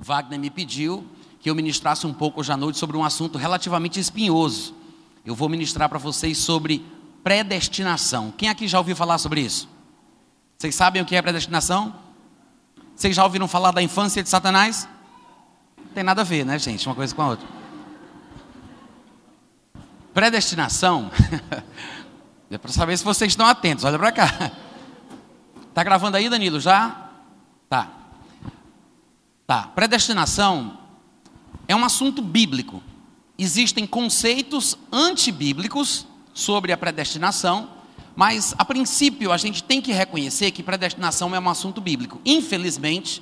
Wagner me pediu que eu ministrasse um pouco hoje à noite sobre um assunto relativamente espinhoso. Eu vou ministrar para vocês sobre predestinação. Quem aqui já ouviu falar sobre isso? Vocês sabem o que é predestinação? Vocês já ouviram falar da infância de Satanás? Não tem nada a ver, né, gente? Uma coisa com a outra. Predestinação. é para saber se vocês estão atentos. Olha para cá. Tá gravando aí, Danilo? Já? Tá. Tá. Predestinação é um assunto bíblico. Existem conceitos antibíblicos sobre a predestinação, mas a princípio a gente tem que reconhecer que predestinação é um assunto bíblico. Infelizmente,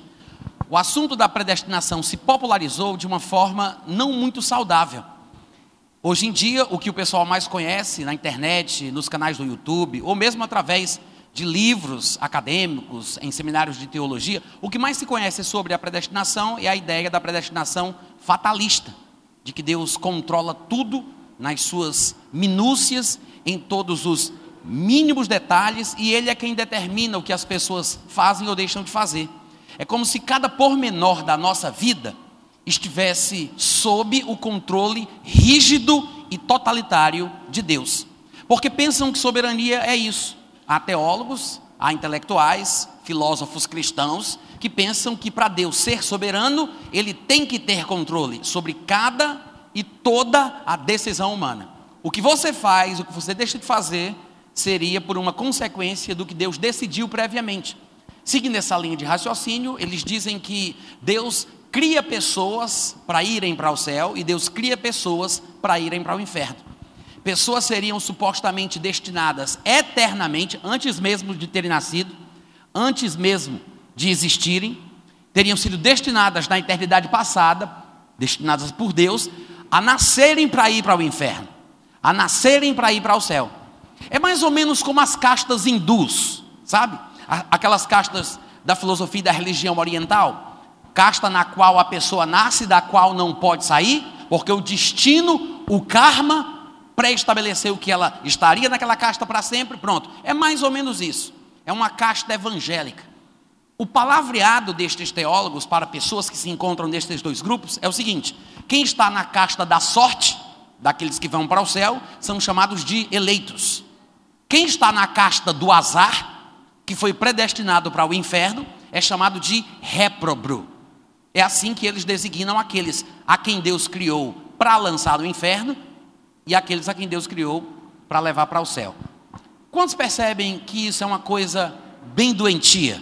o assunto da predestinação se popularizou de uma forma não muito saudável. Hoje em dia, o que o pessoal mais conhece na internet, nos canais do YouTube, ou mesmo através de livros acadêmicos, em seminários de teologia, o que mais se conhece sobre a predestinação é a ideia da predestinação fatalista, de que Deus controla tudo nas suas minúcias, em todos os mínimos detalhes, e Ele é quem determina o que as pessoas fazem ou deixam de fazer. É como se cada pormenor da nossa vida estivesse sob o controle rígido e totalitário de Deus. Porque pensam que soberania é isso. Há teólogos, há intelectuais, filósofos cristãos que pensam que para Deus ser soberano, ele tem que ter controle sobre cada e toda a decisão humana. O que você faz, o que você deixa de fazer, seria por uma consequência do que Deus decidiu previamente. Seguindo essa linha de raciocínio, eles dizem que Deus cria pessoas para irem para o céu e Deus cria pessoas para irem para o inferno. Pessoas seriam supostamente destinadas eternamente, antes mesmo de terem nascido, antes mesmo de existirem, teriam sido destinadas na eternidade passada, destinadas por Deus, a nascerem para ir para o inferno, a nascerem para ir para o céu. É mais ou menos como as castas hindus, sabe? Aquelas castas da filosofia e da religião oriental, casta na qual a pessoa nasce, da qual não pode sair, porque o destino, o karma, pré-estabeleceu que ela estaria naquela casta para sempre, pronto. É mais ou menos isso. É uma casta evangélica. O palavreado destes teólogos para pessoas que se encontram nestes dois grupos é o seguinte: quem está na casta da sorte, daqueles que vão para o céu, são chamados de eleitos. Quem está na casta do azar, que foi predestinado para o inferno, é chamado de réprobro. É assim que eles designam aqueles a quem Deus criou para lançar no inferno e aqueles a quem Deus criou para levar para o céu. Quantos percebem que isso é uma coisa bem doentia?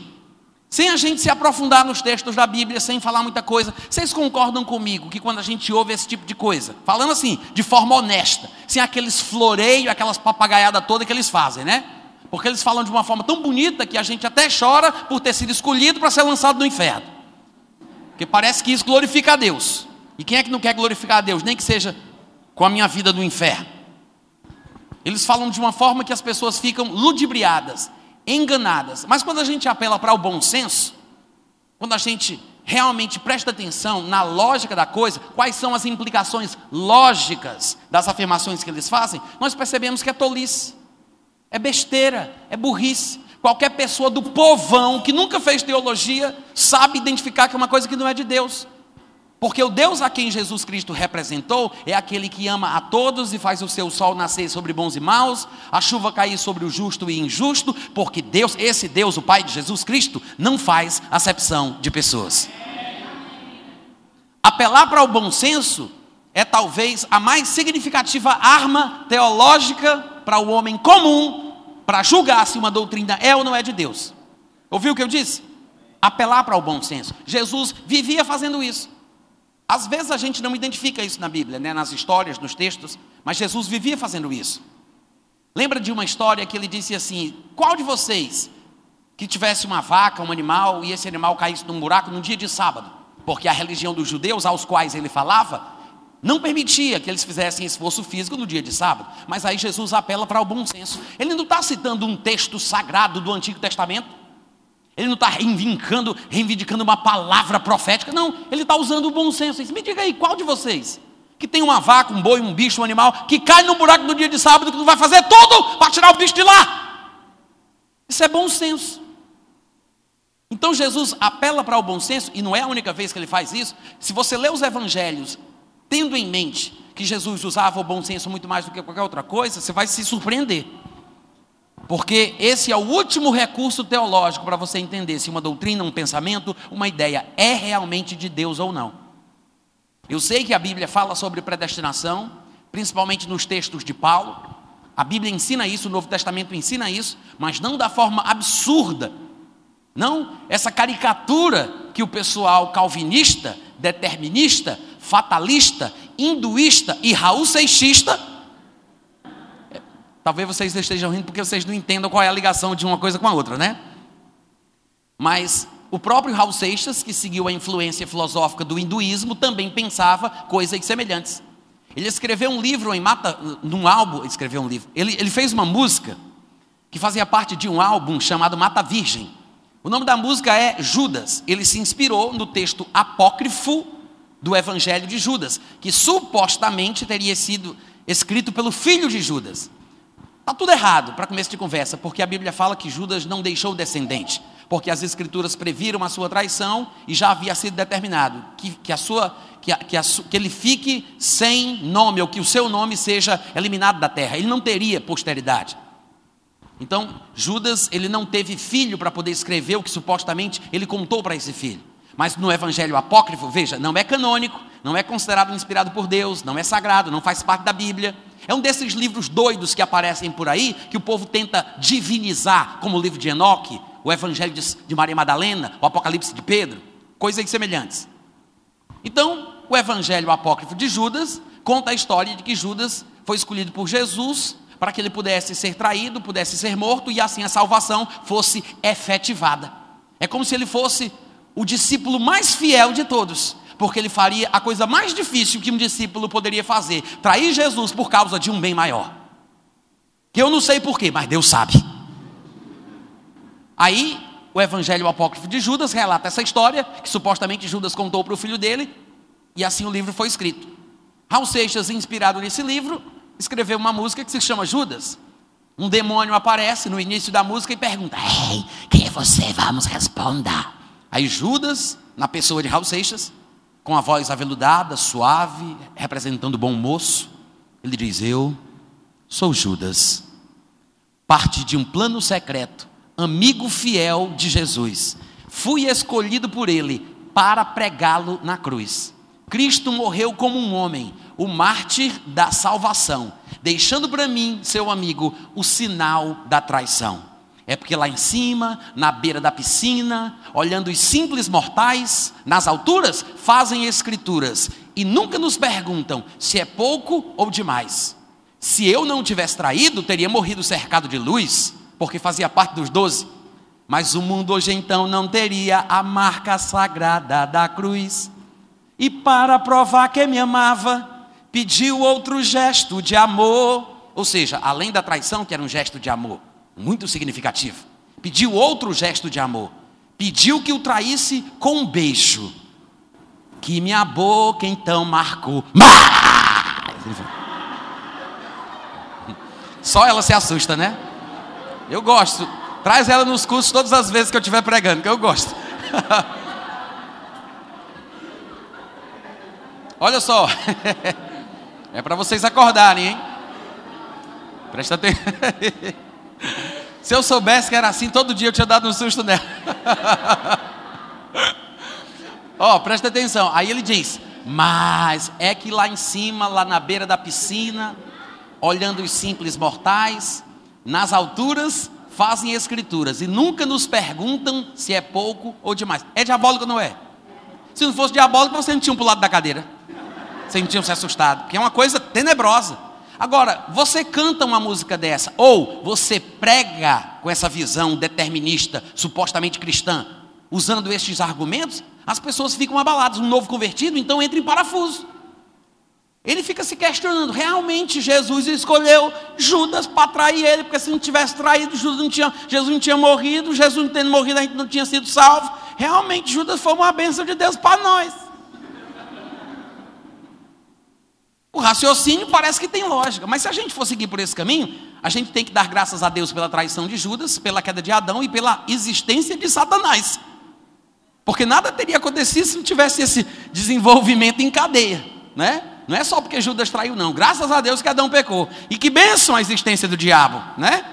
Sem a gente se aprofundar nos textos da Bíblia, sem falar muita coisa, vocês concordam comigo que quando a gente ouve esse tipo de coisa, falando assim, de forma honesta, sem aqueles floreios, aquelas papagaiadas todas que eles fazem, né? Porque eles falam de uma forma tão bonita que a gente até chora por ter sido escolhido para ser lançado no inferno. Porque parece que isso glorifica a Deus. E quem é que não quer glorificar a Deus? Nem que seja com a minha vida no inferno. Eles falam de uma forma que as pessoas ficam ludibriadas, enganadas. Mas quando a gente apela para o bom senso, quando a gente realmente presta atenção na lógica da coisa, quais são as implicações lógicas das afirmações que eles fazem, nós percebemos que é tolice, é besteira, é burrice. Qualquer pessoa do povão que nunca fez teologia sabe identificar que é uma coisa que não é de Deus. Porque o Deus a quem Jesus Cristo representou é aquele que ama a todos e faz o seu sol nascer sobre bons e maus, a chuva cair sobre o justo e injusto, porque Deus, esse Deus, o Pai de Jesus Cristo, não faz acepção de pessoas. Apelar para o bom senso é talvez a mais significativa arma teológica para o homem comum para julgar se uma doutrina é ou não é de Deus. Ouviu o que eu disse? Apelar para o bom senso. Jesus vivia fazendo isso. Às vezes a gente não identifica isso na Bíblia, né? nas histórias, nos textos, mas Jesus vivia fazendo isso. Lembra de uma história que ele disse assim: Qual de vocês que tivesse uma vaca, um animal, e esse animal caísse num buraco num dia de sábado? Porque a religião dos judeus, aos quais ele falava, não permitia que eles fizessem esforço físico no dia de sábado. Mas aí Jesus apela para o bom senso. Ele não está citando um texto sagrado do Antigo Testamento. Ele não está reivindicando, reivindicando uma palavra profética, não. Ele está usando o bom senso. Me diga aí, qual de vocês que tem uma vaca, um boi, um bicho, um animal, que cai no buraco no dia de sábado, que não vai fazer tudo para tirar o bicho de lá? Isso é bom senso. Então Jesus apela para o bom senso, e não é a única vez que ele faz isso. Se você lê os evangelhos tendo em mente que Jesus usava o bom senso muito mais do que qualquer outra coisa, você vai se surpreender. Porque esse é o último recurso teológico para você entender se uma doutrina, um pensamento, uma ideia é realmente de Deus ou não. Eu sei que a Bíblia fala sobre predestinação, principalmente nos textos de Paulo. A Bíblia ensina isso, o Novo Testamento ensina isso, mas não da forma absurda. Não essa caricatura que o pessoal calvinista, determinista, fatalista, hinduísta e Raul Seixista. Talvez vocês estejam rindo porque vocês não entendam qual é a ligação de uma coisa com a outra, né? Mas o próprio Raul Seixas, que seguiu a influência filosófica do hinduísmo, também pensava coisas semelhantes. Ele escreveu um livro em Mata, num álbum, escreveu um livro. Ele, ele fez uma música que fazia parte de um álbum chamado Mata Virgem. O nome da música é Judas. Ele se inspirou no texto apócrifo do Evangelho de Judas, que supostamente teria sido escrito pelo filho de Judas. Está tudo errado para começo de conversa, porque a Bíblia fala que Judas não deixou descendente, porque as Escrituras previram a sua traição e já havia sido determinado que, que, a sua, que, a, que, a, que ele fique sem nome, ou que o seu nome seja eliminado da terra. Ele não teria posteridade. Então, Judas, ele não teve filho para poder escrever o que supostamente ele contou para esse filho. Mas no evangelho apócrifo, veja, não é canônico, não é considerado inspirado por Deus, não é sagrado, não faz parte da Bíblia. É um desses livros doidos que aparecem por aí, que o povo tenta divinizar, como o livro de Enoque, o Evangelho de Maria Madalena, o Apocalipse de Pedro, coisas semelhantes. Então, o Evangelho apócrifo de Judas conta a história de que Judas foi escolhido por Jesus para que ele pudesse ser traído, pudesse ser morto e assim a salvação fosse efetivada. É como se ele fosse o discípulo mais fiel de todos, porque ele faria a coisa mais difícil que um discípulo poderia fazer: trair Jesus por causa de um bem maior. Que eu não sei porquê, mas Deus sabe. Aí, o Evangelho Apócrifo de Judas relata essa história, que supostamente Judas contou para o filho dele, e assim o livro foi escrito. Raul Seixas, inspirado nesse livro, escreveu uma música que se chama Judas. Um demônio aparece no início da música e pergunta: Ei, quem é você? Vamos responder. Aí Judas, na pessoa de Raul Seixas, com a voz aveludada, suave, representando o bom moço, ele diz: Eu sou Judas, parte de um plano secreto, amigo fiel de Jesus. Fui escolhido por ele para pregá-lo na cruz. Cristo morreu como um homem, o mártir da salvação, deixando para mim, seu amigo, o sinal da traição. É porque lá em cima, na beira da piscina, olhando os simples mortais, nas alturas, fazem escrituras e nunca nos perguntam se é pouco ou demais. Se eu não tivesse traído, teria morrido cercado de luz, porque fazia parte dos doze. Mas o mundo hoje então não teria a marca sagrada da cruz. E para provar que me amava, pediu outro gesto de amor. Ou seja, além da traição, que era um gesto de amor, muito significativo. Pediu outro gesto de amor. Pediu que o traísse com um beijo. Que minha boca então marcou. Só ela se assusta, né? Eu gosto. Traz ela nos cursos todas as vezes que eu estiver pregando, que eu gosto. Olha só. É para vocês acordarem, hein? Presta atenção. Se eu soubesse que era assim, todo dia eu tinha dado um susto nela. Ó, oh, presta atenção. Aí ele diz: Mas é que lá em cima, lá na beira da piscina, olhando os simples mortais, nas alturas, fazem escrituras e nunca nos perguntam se é pouco ou demais. É diabólico ou não é? Se não fosse diabólico, você não tinha um lado da cadeira. Você não tinha se assustado. Porque é uma coisa tenebrosa. Agora, você canta uma música dessa, ou você prega com essa visão determinista, supostamente cristã, usando estes argumentos, as pessoas ficam abaladas. Um novo convertido, então entra em parafuso. Ele fica se questionando: realmente Jesus escolheu Judas para trair ele, porque se não tivesse traído, Judas não tinha, Jesus não tinha morrido, Jesus não tendo morrido, a gente não tinha sido salvo. Realmente Judas foi uma bênção de Deus para nós. O raciocínio parece que tem lógica, mas se a gente for seguir por esse caminho, a gente tem que dar graças a Deus pela traição de Judas, pela queda de Adão e pela existência de Satanás. Porque nada teria acontecido se não tivesse esse desenvolvimento em cadeia, né? Não é só porque Judas traiu, não. Graças a Deus que Adão pecou. E que bênção a existência do diabo, né?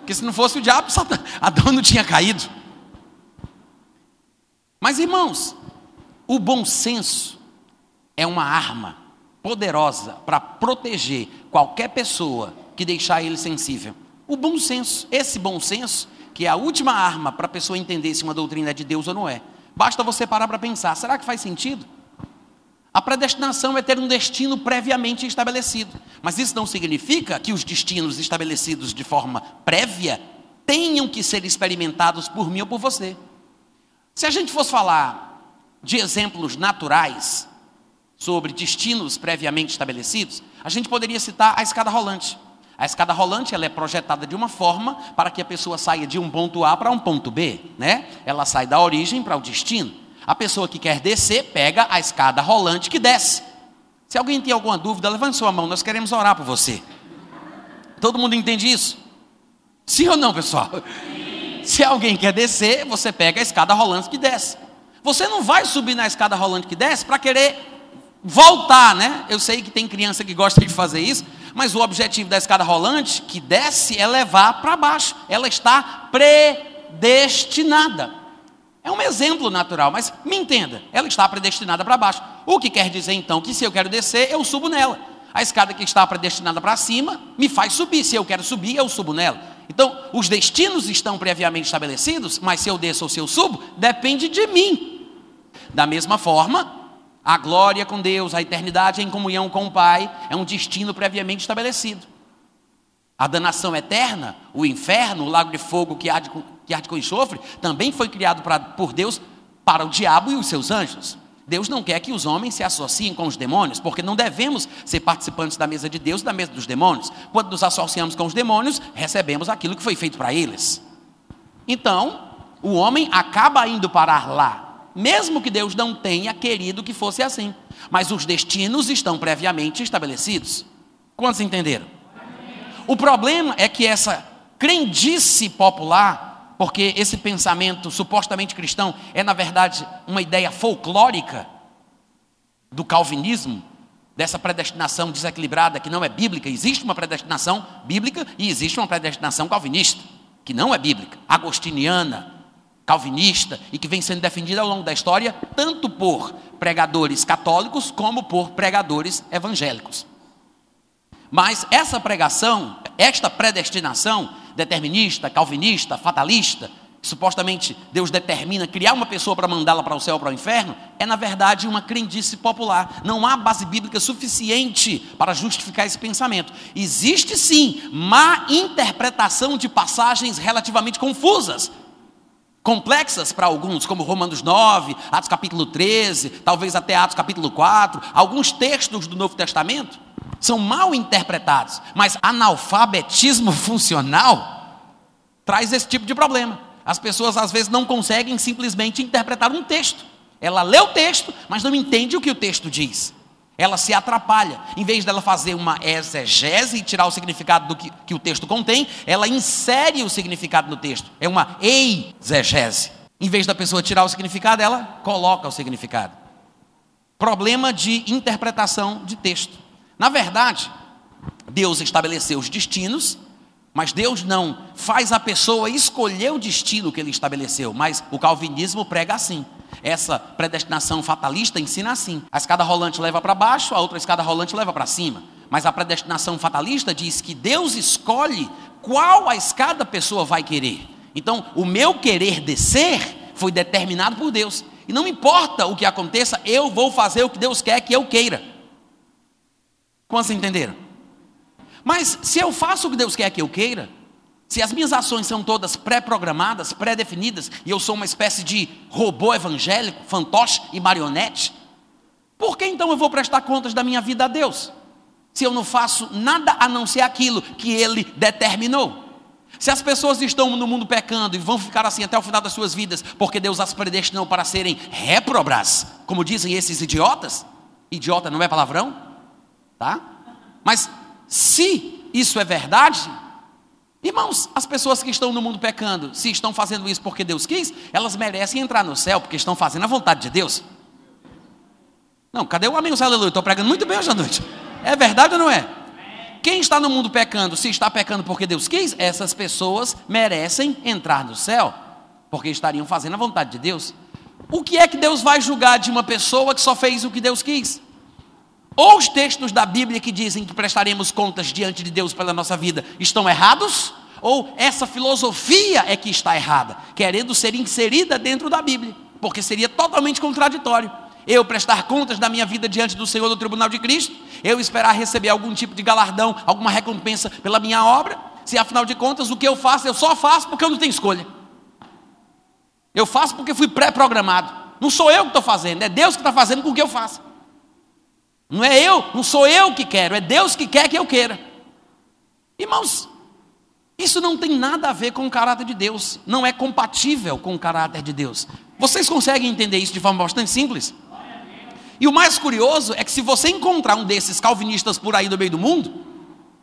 Porque se não fosse o diabo, Adão não tinha caído. Mas irmãos, o bom senso é uma arma poderosa para proteger qualquer pessoa que deixar ele sensível. O bom senso, esse bom senso, que é a última arma para a pessoa entender se uma doutrina é de Deus ou não é. Basta você parar para pensar: será que faz sentido? A predestinação é ter um destino previamente estabelecido. Mas isso não significa que os destinos estabelecidos de forma prévia tenham que ser experimentados por mim ou por você. Se a gente fosse falar de exemplos naturais sobre destinos previamente estabelecidos, a gente poderia citar a escada rolante. A escada rolante ela é projetada de uma forma para que a pessoa saia de um ponto A para um ponto B, né? Ela sai da origem para o destino. A pessoa que quer descer pega a escada rolante que desce. Se alguém tem alguma dúvida, levante sua mão, nós queremos orar por você. Todo mundo entende isso? Sim ou não, pessoal? Se alguém quer descer, você pega a escada rolante que desce. Você não vai subir na escada rolante que desce para querer voltar, né? Eu sei que tem criança que gosta de fazer isso, mas o objetivo da escada rolante que desce é levar para baixo. Ela está predestinada. É um exemplo natural, mas me entenda, ela está predestinada para baixo. O que quer dizer então que se eu quero descer, eu subo nela. A escada que está predestinada para cima me faz subir. Se eu quero subir, eu subo nela. Então, os destinos estão previamente estabelecidos, mas se eu desço ou se eu subo, depende de mim. Da mesma forma, a glória com Deus, a eternidade em comunhão com o Pai, é um destino previamente estabelecido. A danação eterna, o inferno, o lago de fogo que arde com, que arde com enxofre, também foi criado pra, por Deus para o diabo e os seus anjos. Deus não quer que os homens se associem com os demônios, porque não devemos ser participantes da mesa de Deus e da mesa dos demônios. Quando nos associamos com os demônios, recebemos aquilo que foi feito para eles. Então, o homem acaba indo parar lá, mesmo que Deus não tenha querido que fosse assim. Mas os destinos estão previamente estabelecidos. Quantos entenderam? O problema é que essa crendice popular, porque esse pensamento supostamente cristão é, na verdade, uma ideia folclórica do calvinismo, dessa predestinação desequilibrada que não é bíblica. Existe uma predestinação bíblica e existe uma predestinação calvinista, que não é bíblica, agostiniana, calvinista e que vem sendo defendida ao longo da história, tanto por pregadores católicos como por pregadores evangélicos. Mas essa pregação, esta predestinação determinista, calvinista, fatalista, supostamente Deus determina criar uma pessoa para mandá-la para o céu ou para o inferno, é na verdade uma crendice popular. Não há base bíblica suficiente para justificar esse pensamento. Existe sim má interpretação de passagens relativamente confusas, complexas para alguns, como Romanos 9, Atos capítulo 13, talvez até Atos capítulo 4, alguns textos do Novo Testamento são mal interpretados, mas analfabetismo funcional traz esse tipo de problema. As pessoas às vezes não conseguem simplesmente interpretar um texto. Ela lê o texto, mas não entende o que o texto diz. Ela se atrapalha. Em vez dela fazer uma exegese e tirar o significado do que, que o texto contém, ela insere o significado no texto. É uma exegese. Em vez da pessoa tirar o significado, ela coloca o significado. Problema de interpretação de texto. Na verdade, Deus estabeleceu os destinos, mas Deus não faz a pessoa escolher o destino que ele estabeleceu, mas o calvinismo prega assim. Essa predestinação fatalista ensina assim: a escada rolante leva para baixo, a outra escada rolante leva para cima. Mas a predestinação fatalista diz que Deus escolhe qual a escada a pessoa vai querer. Então, o meu querer descer foi determinado por Deus. E não importa o que aconteça, eu vou fazer o que Deus quer que eu queira. Quantos entenderam? Mas se eu faço o que Deus quer que eu queira, se as minhas ações são todas pré-programadas, pré-definidas, e eu sou uma espécie de robô evangélico, fantoche e marionete, por que então eu vou prestar contas da minha vida a Deus? Se eu não faço nada a não ser aquilo que Ele determinou. Se as pessoas estão no mundo pecando e vão ficar assim até o final das suas vidas, porque Deus as predestinou para serem réprobras, como dizem esses idiotas, idiota não é palavrão? Tá? Mas se isso é verdade, Irmãos, as pessoas que estão no mundo pecando, se estão fazendo isso porque Deus quis, elas merecem entrar no céu porque estão fazendo a vontade de Deus. Não, cadê o amém? Aleluia. Estou pregando muito bem hoje à noite. É verdade ou não é? Quem está no mundo pecando, se está pecando porque Deus quis, essas pessoas merecem entrar no céu, porque estariam fazendo a vontade de Deus. O que é que Deus vai julgar de uma pessoa que só fez o que Deus quis? Ou os textos da Bíblia que dizem que prestaremos contas diante de Deus pela nossa vida estão errados? Ou essa filosofia é que está errada, querendo ser inserida dentro da Bíblia, porque seria totalmente contraditório eu prestar contas da minha vida diante do Senhor do tribunal de Cristo, eu esperar receber algum tipo de galardão, alguma recompensa pela minha obra, se afinal de contas o que eu faço, eu só faço porque eu não tenho escolha. Eu faço porque fui pré-programado. Não sou eu que estou fazendo, é Deus que está fazendo com que eu faça. Não é eu, não sou eu que quero, é Deus que quer que eu queira. Irmãos, isso não tem nada a ver com o caráter de Deus, não é compatível com o caráter de Deus. Vocês conseguem entender isso de forma bastante simples? E o mais curioso é que se você encontrar um desses calvinistas por aí no meio do mundo,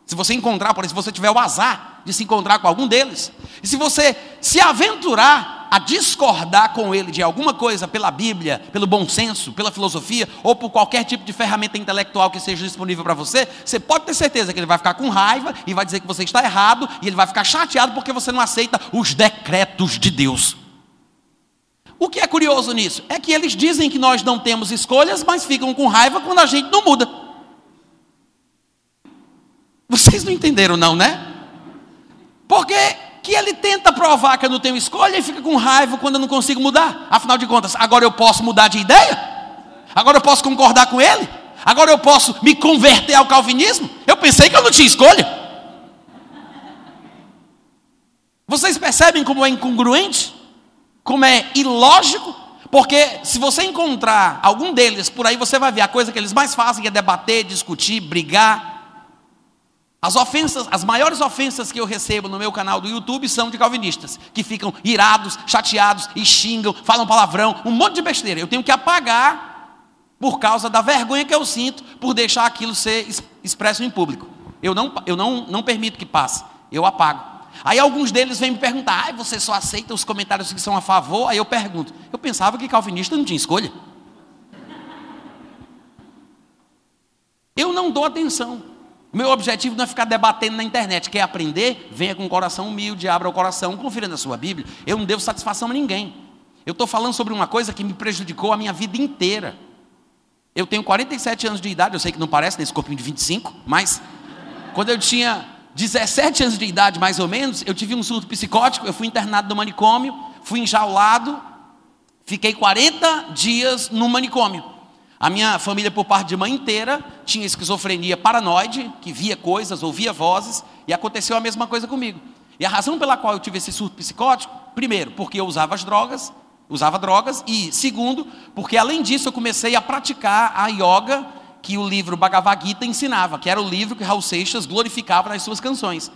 se você encontrar, por exemplo, se você tiver o azar de se encontrar com algum deles, e se você se aventurar a discordar com ele de alguma coisa pela Bíblia, pelo bom senso, pela filosofia, ou por qualquer tipo de ferramenta intelectual que seja disponível para você, você pode ter certeza que ele vai ficar com raiva e vai dizer que você está errado, e ele vai ficar chateado porque você não aceita os decretos de Deus. O que é curioso nisso? É que eles dizem que nós não temos escolhas, mas ficam com raiva quando a gente não muda. Vocês não entenderam, não, né? Porque que ele tenta provar que eu não tenho escolha e fica com raiva quando eu não consigo mudar. Afinal de contas, agora eu posso mudar de ideia? Agora eu posso concordar com ele? Agora eu posso me converter ao calvinismo? Eu pensei que eu não tinha escolha. Vocês percebem como é incongruente? como é ilógico, porque se você encontrar algum deles por aí, você vai ver a coisa que eles mais fazem é debater, discutir, brigar. As ofensas, as maiores ofensas que eu recebo no meu canal do YouTube são de calvinistas, que ficam irados, chateados e xingam, falam palavrão, um monte de besteira. Eu tenho que apagar por causa da vergonha que eu sinto por deixar aquilo ser expresso em público. Eu não, eu não, não permito que passe, eu apago. Aí alguns deles vêm me perguntar: ah, você só aceita os comentários que são a favor? Aí eu pergunto: eu pensava que calvinista não tinha escolha. Eu não dou atenção. Meu objetivo não é ficar debatendo na internet. Quer aprender? Venha com o coração humilde, abra o coração, confira na sua Bíblia. Eu não devo satisfação a ninguém. Eu estou falando sobre uma coisa que me prejudicou a minha vida inteira. Eu tenho 47 anos de idade, eu sei que não parece nesse corpinho de 25, mas quando eu tinha 17 anos de idade, mais ou menos, eu tive um surto psicótico, eu fui internado no manicômio, fui enjaulado, fiquei 40 dias no manicômio. A minha família, por parte de mãe inteira, tinha esquizofrenia paranoide, que via coisas, ouvia vozes, e aconteceu a mesma coisa comigo. E a razão pela qual eu tive esse surto psicótico, primeiro, porque eu usava as drogas, usava drogas, e segundo, porque além disso eu comecei a praticar a yoga que o livro Bhagavad Gita ensinava, que era o livro que Raul Seixas glorificava nas suas canções.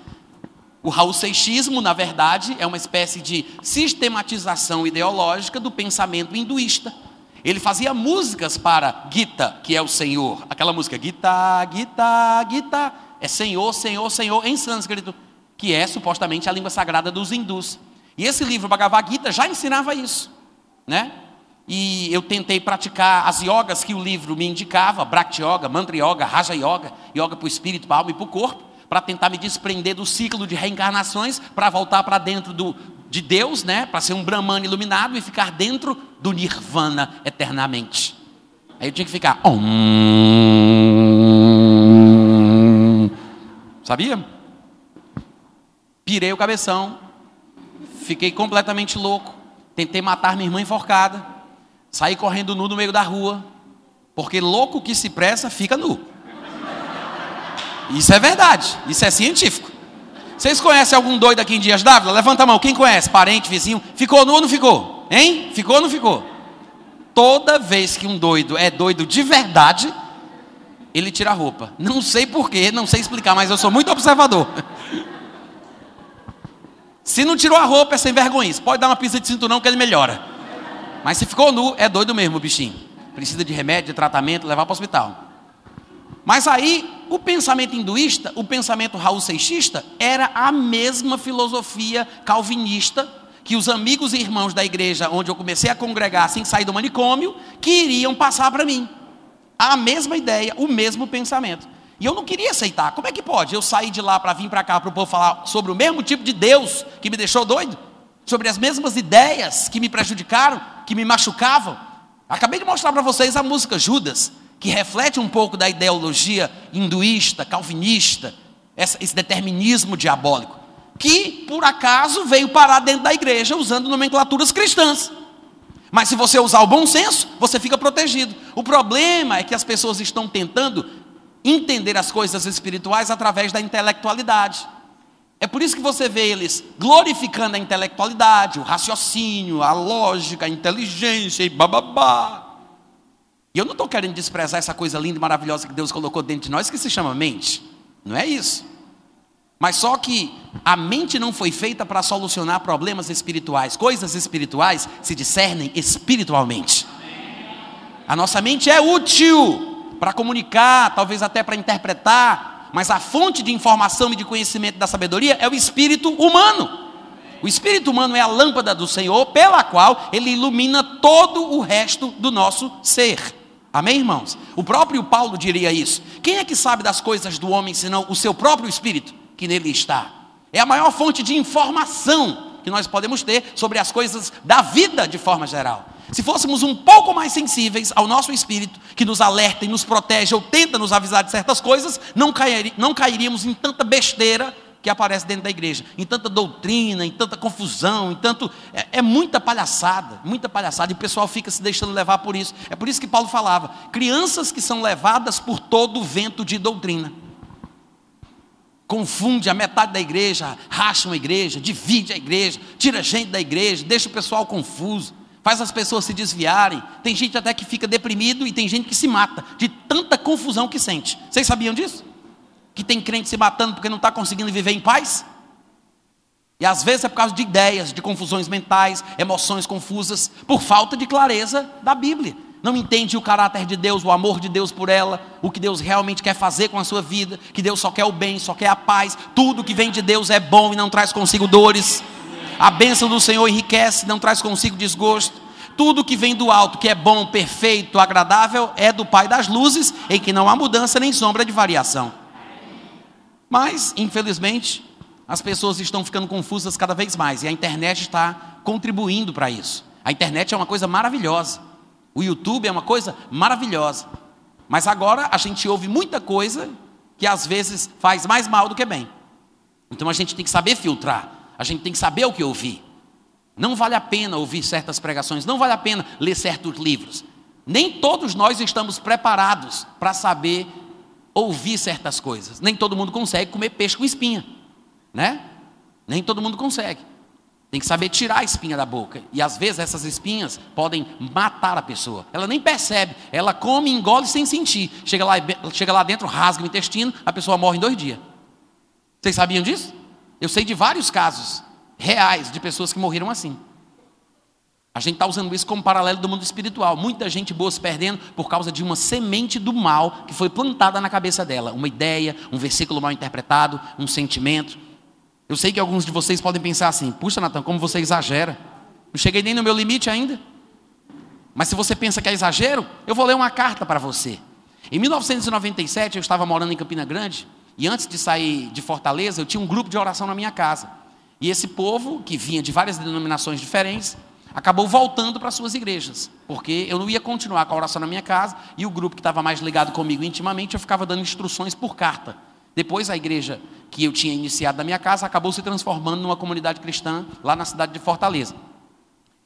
O Raul Seixismo, na verdade, é uma espécie de sistematização ideológica do pensamento hinduísta. Ele fazia músicas para Gita, que é o Senhor. Aquela música Gita, Gita, Gita, é Senhor, Senhor, Senhor, em sânscrito, que é supostamente a língua sagrada dos hindus. E esse livro Bhagavad Gita já ensinava isso, né? E eu tentei praticar as yogas que o livro me indicava, Bhakti Yoga, Mantra Yoga, Raja Yoga, Yoga para o espírito, para a alma e para o corpo, para tentar me desprender do ciclo de reencarnações, para voltar para dentro do, de Deus, né? para ser um Brahman iluminado e ficar dentro do Nirvana eternamente. Aí eu tinha que ficar. Om, sabia? Pirei o cabeção, fiquei completamente louco, tentei matar minha irmã enforcada sair correndo nu no meio da rua, porque louco que se pressa fica nu. Isso é verdade, isso é científico. Vocês conhecem algum doido aqui em Dias Dávila? Levanta a mão, quem conhece? Parente, vizinho? Ficou nu ou não ficou? Hein? Ficou ou não ficou? Toda vez que um doido é doido de verdade, ele tira a roupa. Não sei porquê, não sei explicar, mas eu sou muito observador. Se não tirou a roupa, é sem vergonha. Pode dar uma pista de cinturão que ele melhora. Mas se ficou nu, é doido mesmo o bichinho. Precisa de remédio, de tratamento, levar para o hospital. Mas aí, o pensamento hinduísta, o pensamento Raul Seixista, era a mesma filosofia calvinista que os amigos e irmãos da igreja onde eu comecei a congregar que saí do manicômio, queriam passar para mim. A mesma ideia, o mesmo pensamento. E eu não queria aceitar. Como é que pode? Eu sair de lá para vir para cá para o povo falar sobre o mesmo tipo de Deus que me deixou doido? Sobre as mesmas ideias que me prejudicaram, que me machucavam? Acabei de mostrar para vocês a música Judas, que reflete um pouco da ideologia hinduísta, calvinista, esse determinismo diabólico, que por acaso veio parar dentro da igreja usando nomenclaturas cristãs. Mas se você usar o bom senso, você fica protegido. O problema é que as pessoas estão tentando entender as coisas espirituais através da intelectualidade. É por isso que você vê eles glorificando a intelectualidade, o raciocínio, a lógica, a inteligência e bababá. E eu não estou querendo desprezar essa coisa linda e maravilhosa que Deus colocou dentro de nós, que se chama mente. Não é isso. Mas só que a mente não foi feita para solucionar problemas espirituais. Coisas espirituais se discernem espiritualmente. A nossa mente é útil para comunicar, talvez até para interpretar, mas a fonte de informação e de conhecimento da sabedoria é o espírito humano. O espírito humano é a lâmpada do Senhor, pela qual ele ilumina todo o resto do nosso ser. Amém, irmãos? O próprio Paulo diria isso. Quem é que sabe das coisas do homem senão o seu próprio espírito que nele está? É a maior fonte de informação que nós podemos ter sobre as coisas da vida de forma geral. Se fôssemos um pouco mais sensíveis ao nosso espírito, que nos alerta e nos protege ou tenta nos avisar de certas coisas, não, cairíamos em tanta besteira que aparece dentro da igreja, em tanta doutrina, em tanta confusão, em tanto. É, é, muita palhaçada, muita palhaçada, e o pessoal fica se deixando levar por isso. É por isso que Paulo falava: crianças que são levadas por todo o vento de doutrina. Confunde a metade da igreja, racha uma igreja, divide a igreja, tira gente da igreja, deixa o pessoal confuso faz as pessoas se desviarem. Tem gente até que fica deprimido e tem gente que se mata de tanta confusão que sente. Vocês sabiam disso? Que tem crente se matando porque não está conseguindo viver em paz? E às vezes é por causa de ideias, de confusões mentais, emoções confusas, por falta de clareza da Bíblia. Não entende o caráter de Deus, o amor de Deus por ela, o que Deus realmente quer fazer com a sua vida, que Deus só quer o bem, só quer a paz, tudo que vem de Deus é bom e não traz consigo dores. A bênção do Senhor enriquece, não traz consigo desgosto. Tudo que vem do alto, que é bom, perfeito, agradável, é do Pai das luzes, em que não há mudança nem sombra de variação. Mas, infelizmente, as pessoas estão ficando confusas cada vez mais e a internet está contribuindo para isso. A internet é uma coisa maravilhosa. O YouTube é uma coisa maravilhosa. Mas agora a gente ouve muita coisa que às vezes faz mais mal do que bem. Então a gente tem que saber filtrar. A gente tem que saber o que ouvir. Não vale a pena ouvir certas pregações, não vale a pena ler certos livros. Nem todos nós estamos preparados para saber ouvir certas coisas. Nem todo mundo consegue comer peixe com espinha, né? Nem todo mundo consegue. Tem que saber tirar a espinha da boca. E às vezes essas espinhas podem matar a pessoa. Ela nem percebe. Ela come, engole sem sentir. Chega lá, chega lá dentro, rasga o intestino, a pessoa morre em dois dias. Vocês sabiam disso? Eu sei de vários casos reais de pessoas que morreram assim. A gente está usando isso como paralelo do mundo espiritual. Muita gente boa se perdendo por causa de uma semente do mal que foi plantada na cabeça dela. Uma ideia, um versículo mal interpretado, um sentimento. Eu sei que alguns de vocês podem pensar assim: puxa, Natan, como você exagera. Não cheguei nem no meu limite ainda. Mas se você pensa que é exagero, eu vou ler uma carta para você. Em 1997, eu estava morando em Campina Grande e antes de sair de Fortaleza, eu tinha um grupo de oração na minha casa. E esse povo, que vinha de várias denominações diferentes, acabou voltando para suas igrejas, porque eu não ia continuar com a oração na minha casa, e o grupo que estava mais ligado comigo intimamente, eu ficava dando instruções por carta. Depois a igreja que eu tinha iniciado na minha casa acabou se transformando numa comunidade cristã lá na cidade de Fortaleza.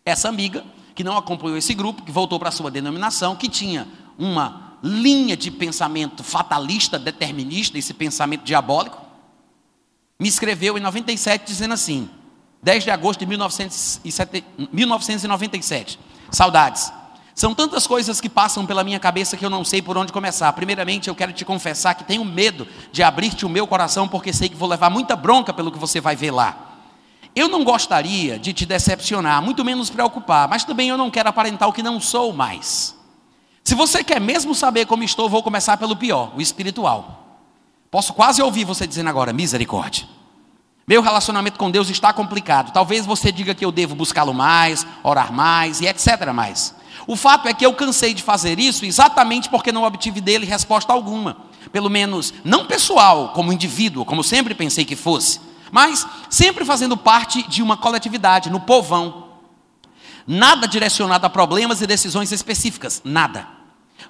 Essa amiga, que não acompanhou esse grupo, que voltou para sua denominação, que tinha uma linha de pensamento fatalista, determinista, esse pensamento diabólico, me escreveu em 97 dizendo assim, 10 de agosto de 1997. Saudades. São tantas coisas que passam pela minha cabeça que eu não sei por onde começar. Primeiramente, eu quero te confessar que tenho medo de abrir-te o meu coração, porque sei que vou levar muita bronca pelo que você vai ver lá. Eu não gostaria de te decepcionar, muito menos preocupar, mas também eu não quero aparentar o que não sou mais. Se você quer mesmo saber como estou, vou começar pelo pior, o espiritual. Posso quase ouvir você dizendo agora: misericórdia. Meu relacionamento com Deus está complicado. Talvez você diga que eu devo buscá-lo mais, orar mais e etc. mais. O fato é que eu cansei de fazer isso exatamente porque não obtive dele resposta alguma. Pelo menos não pessoal, como indivíduo, como sempre pensei que fosse, mas sempre fazendo parte de uma coletividade, no povão. Nada direcionado a problemas e decisões específicas, nada.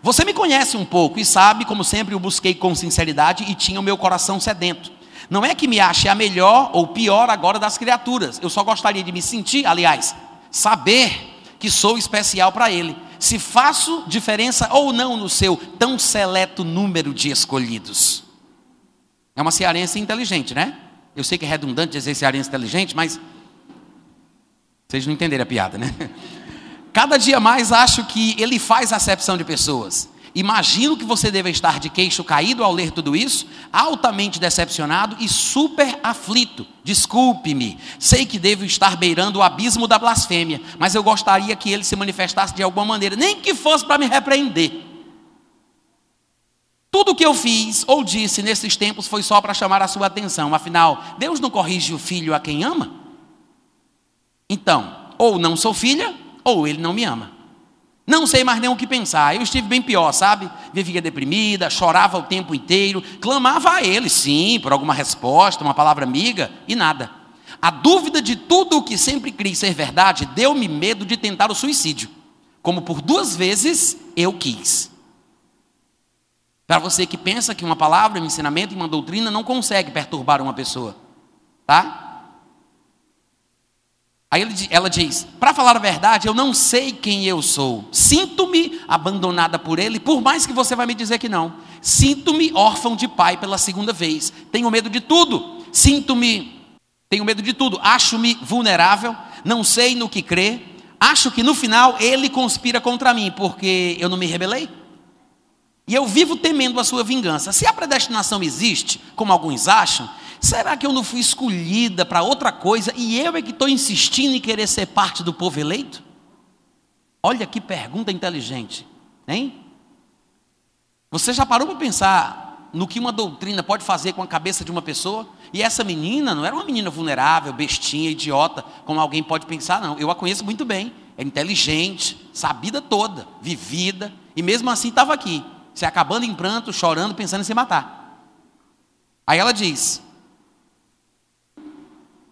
Você me conhece um pouco e sabe, como sempre, eu busquei com sinceridade e tinha o meu coração sedento. Não é que me ache a melhor ou pior agora das criaturas. Eu só gostaria de me sentir, aliás, saber que sou especial para Ele. Se faço diferença ou não no seu tão seleto número de escolhidos. É uma cearense inteligente, né? Eu sei que é redundante dizer cearense inteligente, mas. Vocês não entenderam a piada, né? Cada dia mais acho que ele faz acepção de pessoas. Imagino que você deve estar de queixo caído ao ler tudo isso, altamente decepcionado e super aflito. Desculpe-me, sei que devo estar beirando o abismo da blasfêmia, mas eu gostaria que ele se manifestasse de alguma maneira, nem que fosse para me repreender. Tudo o que eu fiz ou disse nesses tempos foi só para chamar a sua atenção, afinal, Deus não corrige o filho a quem ama? Então, ou não sou filha, ou ele não me ama. Não sei mais nem o que pensar. Eu estive bem pior, sabe? Vivia deprimida, chorava o tempo inteiro, clamava a ele, sim, por alguma resposta, uma palavra amiga, e nada. A dúvida de tudo o que sempre criei ser verdade deu-me medo de tentar o suicídio, como por duas vezes eu quis. Para você que pensa que uma palavra, um ensinamento e uma doutrina não consegue perturbar uma pessoa, tá? Aí ela diz: Para falar a verdade, eu não sei quem eu sou. Sinto-me abandonada por ele, por mais que você vai me dizer que não. Sinto-me órfão de pai pela segunda vez. Tenho medo de tudo. Sinto-me, tenho medo de tudo. Acho-me vulnerável. Não sei no que crer. Acho que no final ele conspira contra mim, porque eu não me rebelei. E eu vivo temendo a sua vingança. Se a predestinação existe, como alguns acham, Será que eu não fui escolhida para outra coisa e eu é que estou insistindo em querer ser parte do povo eleito? Olha que pergunta inteligente, hein? Você já parou para pensar no que uma doutrina pode fazer com a cabeça de uma pessoa? E essa menina não era uma menina vulnerável, bestinha, idiota, como alguém pode pensar, não. Eu a conheço muito bem. É inteligente, sabida toda, vivida, e mesmo assim estava aqui, se acabando em pranto, chorando, pensando em se matar. Aí ela diz: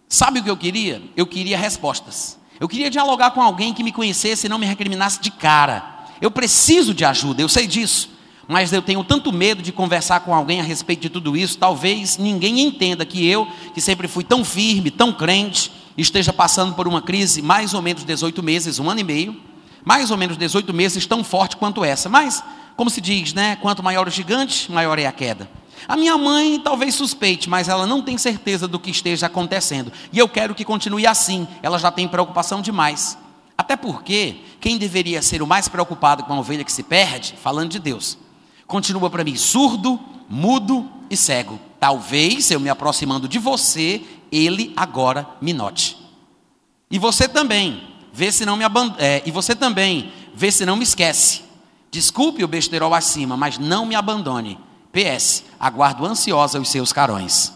Sabe o que eu queria? Eu queria respostas. Eu queria dialogar com alguém que me conhecesse e não me recriminasse de cara. Eu preciso de ajuda, eu sei disso. Mas eu tenho tanto medo de conversar com alguém a respeito de tudo isso, talvez ninguém entenda que eu, que sempre fui tão firme, tão crente, esteja passando por uma crise mais ou menos 18 meses, um ano e meio, mais ou menos 18 meses tão forte quanto essa. Mas, como se diz, né? Quanto maior o gigante, maior é a queda. A minha mãe talvez suspeite, mas ela não tem certeza do que esteja acontecendo. E eu quero que continue assim. Ela já tem preocupação demais. Até porque quem deveria ser o mais preocupado com a ovelha que se perde, falando de Deus, continua para mim surdo, mudo e cego. Talvez eu me aproximando de você, ele agora me note. E você também, vê se não me aband... É, e você também, vê se não me esquece. Desculpe o besterol acima, mas não me abandone. PS, aguardo ansiosa os seus carões.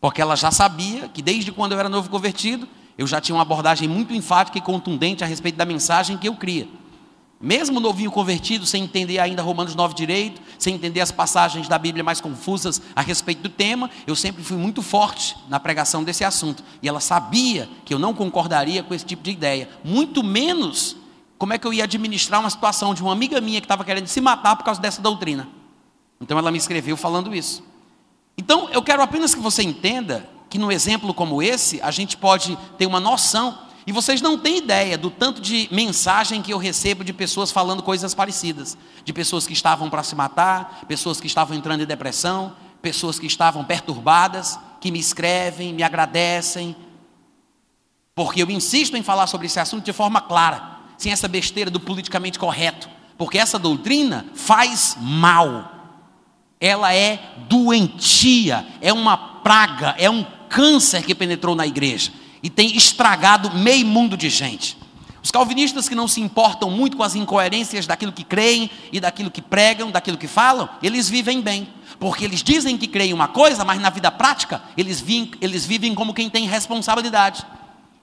Porque ela já sabia que desde quando eu era novo convertido, eu já tinha uma abordagem muito enfática e contundente a respeito da mensagem que eu cria. Mesmo novinho convertido, sem entender ainda Romanos 9 direito, sem entender as passagens da Bíblia mais confusas a respeito do tema, eu sempre fui muito forte na pregação desse assunto. E ela sabia que eu não concordaria com esse tipo de ideia, muito menos como é que eu ia administrar uma situação de uma amiga minha que estava querendo se matar por causa dessa doutrina. Então ela me escreveu falando isso. Então eu quero apenas que você entenda que no exemplo como esse, a gente pode ter uma noção, e vocês não têm ideia do tanto de mensagem que eu recebo de pessoas falando coisas parecidas, de pessoas que estavam para se matar, pessoas que estavam entrando em depressão, pessoas que estavam perturbadas, que me escrevem, me agradecem, porque eu insisto em falar sobre esse assunto de forma clara, sem essa besteira do politicamente correto, porque essa doutrina faz mal ela é doentia, é uma praga, é um câncer que penetrou na igreja e tem estragado meio mundo de gente. Os calvinistas que não se importam muito com as incoerências daquilo que creem e daquilo que pregam, daquilo que falam, eles vivem bem. Porque eles dizem que creem uma coisa, mas na vida prática, eles vivem, eles vivem como quem tem responsabilidade.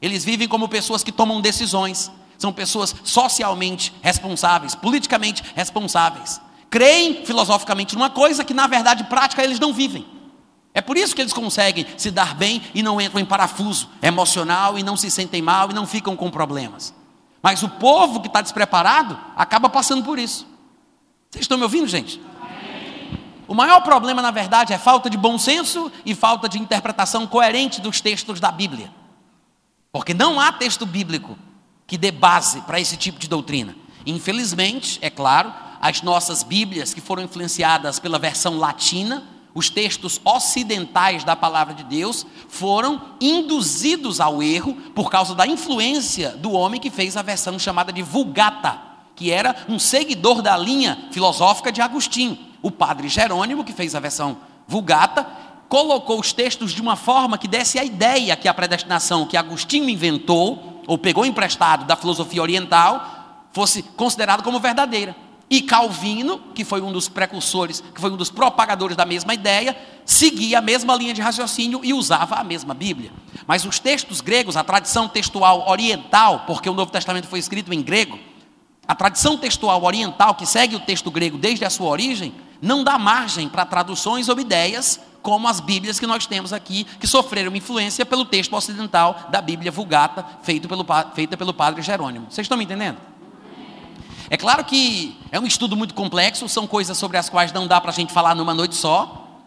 Eles vivem como pessoas que tomam decisões. São pessoas socialmente responsáveis, politicamente responsáveis. Creem filosoficamente numa coisa que, na verdade, prática, eles não vivem. É por isso que eles conseguem se dar bem e não entram em parafuso emocional e não se sentem mal e não ficam com problemas. Mas o povo que está despreparado acaba passando por isso. Vocês estão me ouvindo, gente? O maior problema, na verdade, é falta de bom senso e falta de interpretação coerente dos textos da Bíblia. Porque não há texto bíblico que dê base para esse tipo de doutrina. Infelizmente, é claro, as nossas Bíblias, que foram influenciadas pela versão latina, os textos ocidentais da palavra de Deus foram induzidos ao erro por causa da influência do homem que fez a versão chamada de Vulgata, que era um seguidor da linha filosófica de Agostinho. O padre Jerônimo, que fez a versão Vulgata, colocou os textos de uma forma que desse a ideia que a predestinação que Agostinho inventou, ou pegou emprestado da filosofia oriental, fosse considerada como verdadeira. E Calvino, que foi um dos precursores, que foi um dos propagadores da mesma ideia, seguia a mesma linha de raciocínio e usava a mesma Bíblia. Mas os textos gregos, a tradição textual oriental, porque o Novo Testamento foi escrito em grego, a tradição textual oriental que segue o texto grego desde a sua origem, não dá margem para traduções ou ideias como as Bíblias que nós temos aqui, que sofreram influência pelo texto ocidental da Bíblia Vulgata, feito pelo, feita pelo padre Jerônimo. Vocês estão me entendendo? É claro que é um estudo muito complexo, são coisas sobre as quais não dá para a gente falar numa noite só,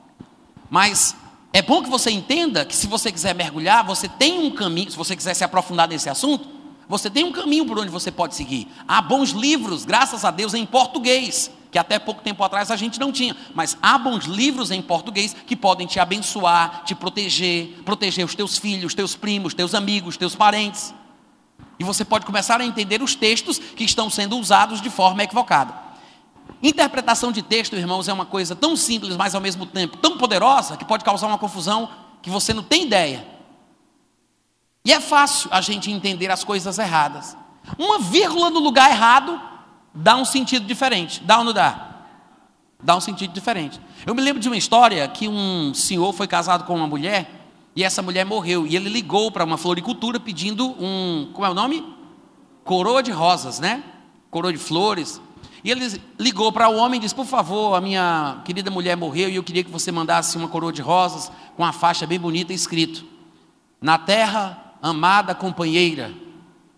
mas é bom que você entenda que se você quiser mergulhar, você tem um caminho, se você quiser se aprofundar nesse assunto, você tem um caminho por onde você pode seguir. Há bons livros, graças a Deus, em português, que até pouco tempo atrás a gente não tinha, mas há bons livros em português que podem te abençoar, te proteger, proteger os teus filhos, teus primos, teus amigos, teus parentes. E você pode começar a entender os textos que estão sendo usados de forma equivocada. Interpretação de texto, irmãos, é uma coisa tão simples, mas ao mesmo tempo tão poderosa, que pode causar uma confusão que você não tem ideia. E é fácil a gente entender as coisas erradas. Uma vírgula no lugar errado dá um sentido diferente. Dá ou não dá? Dá um sentido diferente. Eu me lembro de uma história que um senhor foi casado com uma mulher e essa mulher morreu. E ele ligou para uma floricultura pedindo um. Como é o nome? Coroa de rosas, né? Coroa de flores. E ele ligou para o homem e disse: Por favor, a minha querida mulher morreu e eu queria que você mandasse uma coroa de rosas com uma faixa bem bonita escrito: Na terra, amada companheira.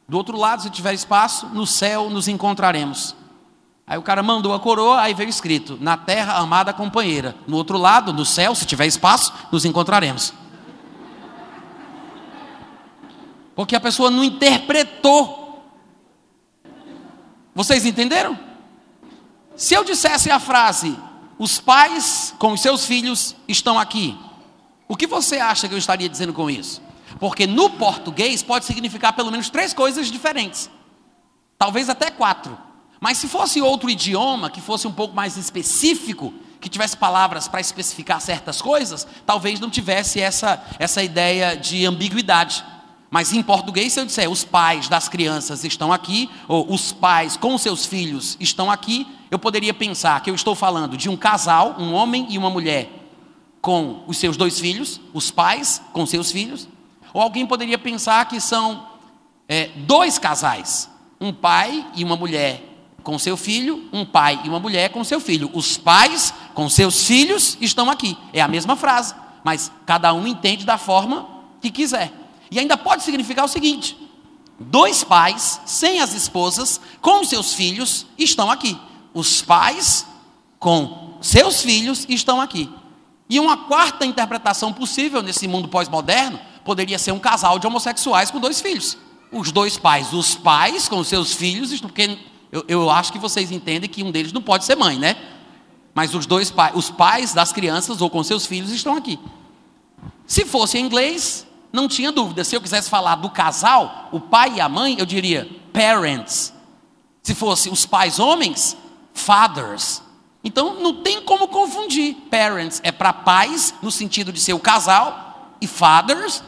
Do outro lado, se tiver espaço, no céu nos encontraremos. Aí o cara mandou a coroa, aí veio escrito: Na terra, amada companheira. No outro lado, no céu, se tiver espaço, nos encontraremos. Porque a pessoa não interpretou. Vocês entenderam? Se eu dissesse a frase: os pais com os seus filhos estão aqui, o que você acha que eu estaria dizendo com isso? Porque no português pode significar pelo menos três coisas diferentes, talvez até quatro. Mas se fosse outro idioma, que fosse um pouco mais específico, que tivesse palavras para especificar certas coisas, talvez não tivesse essa, essa ideia de ambiguidade. Mas em português, se eu disser os pais das crianças estão aqui, ou os pais com seus filhos estão aqui, eu poderia pensar que eu estou falando de um casal, um homem e uma mulher, com os seus dois filhos, os pais com seus filhos. Ou alguém poderia pensar que são é, dois casais, um pai e uma mulher com seu filho, um pai e uma mulher com seu filho. Os pais com seus filhos estão aqui. É a mesma frase, mas cada um entende da forma que quiser. E ainda pode significar o seguinte: dois pais, sem as esposas, com seus filhos, estão aqui. Os pais, com seus filhos, estão aqui. E uma quarta interpretação possível nesse mundo pós-moderno poderia ser um casal de homossexuais com dois filhos. Os dois pais, os pais com seus filhos, porque eu, eu acho que vocês entendem que um deles não pode ser mãe, né? Mas os dois pais, os pais das crianças ou com seus filhos estão aqui. Se fosse em inglês, não tinha dúvida. Se eu quisesse falar do casal, o pai e a mãe, eu diria parents. Se fosse os pais homens, fathers. Então não tem como confundir. Parents é para pais, no sentido de ser o casal, e fathers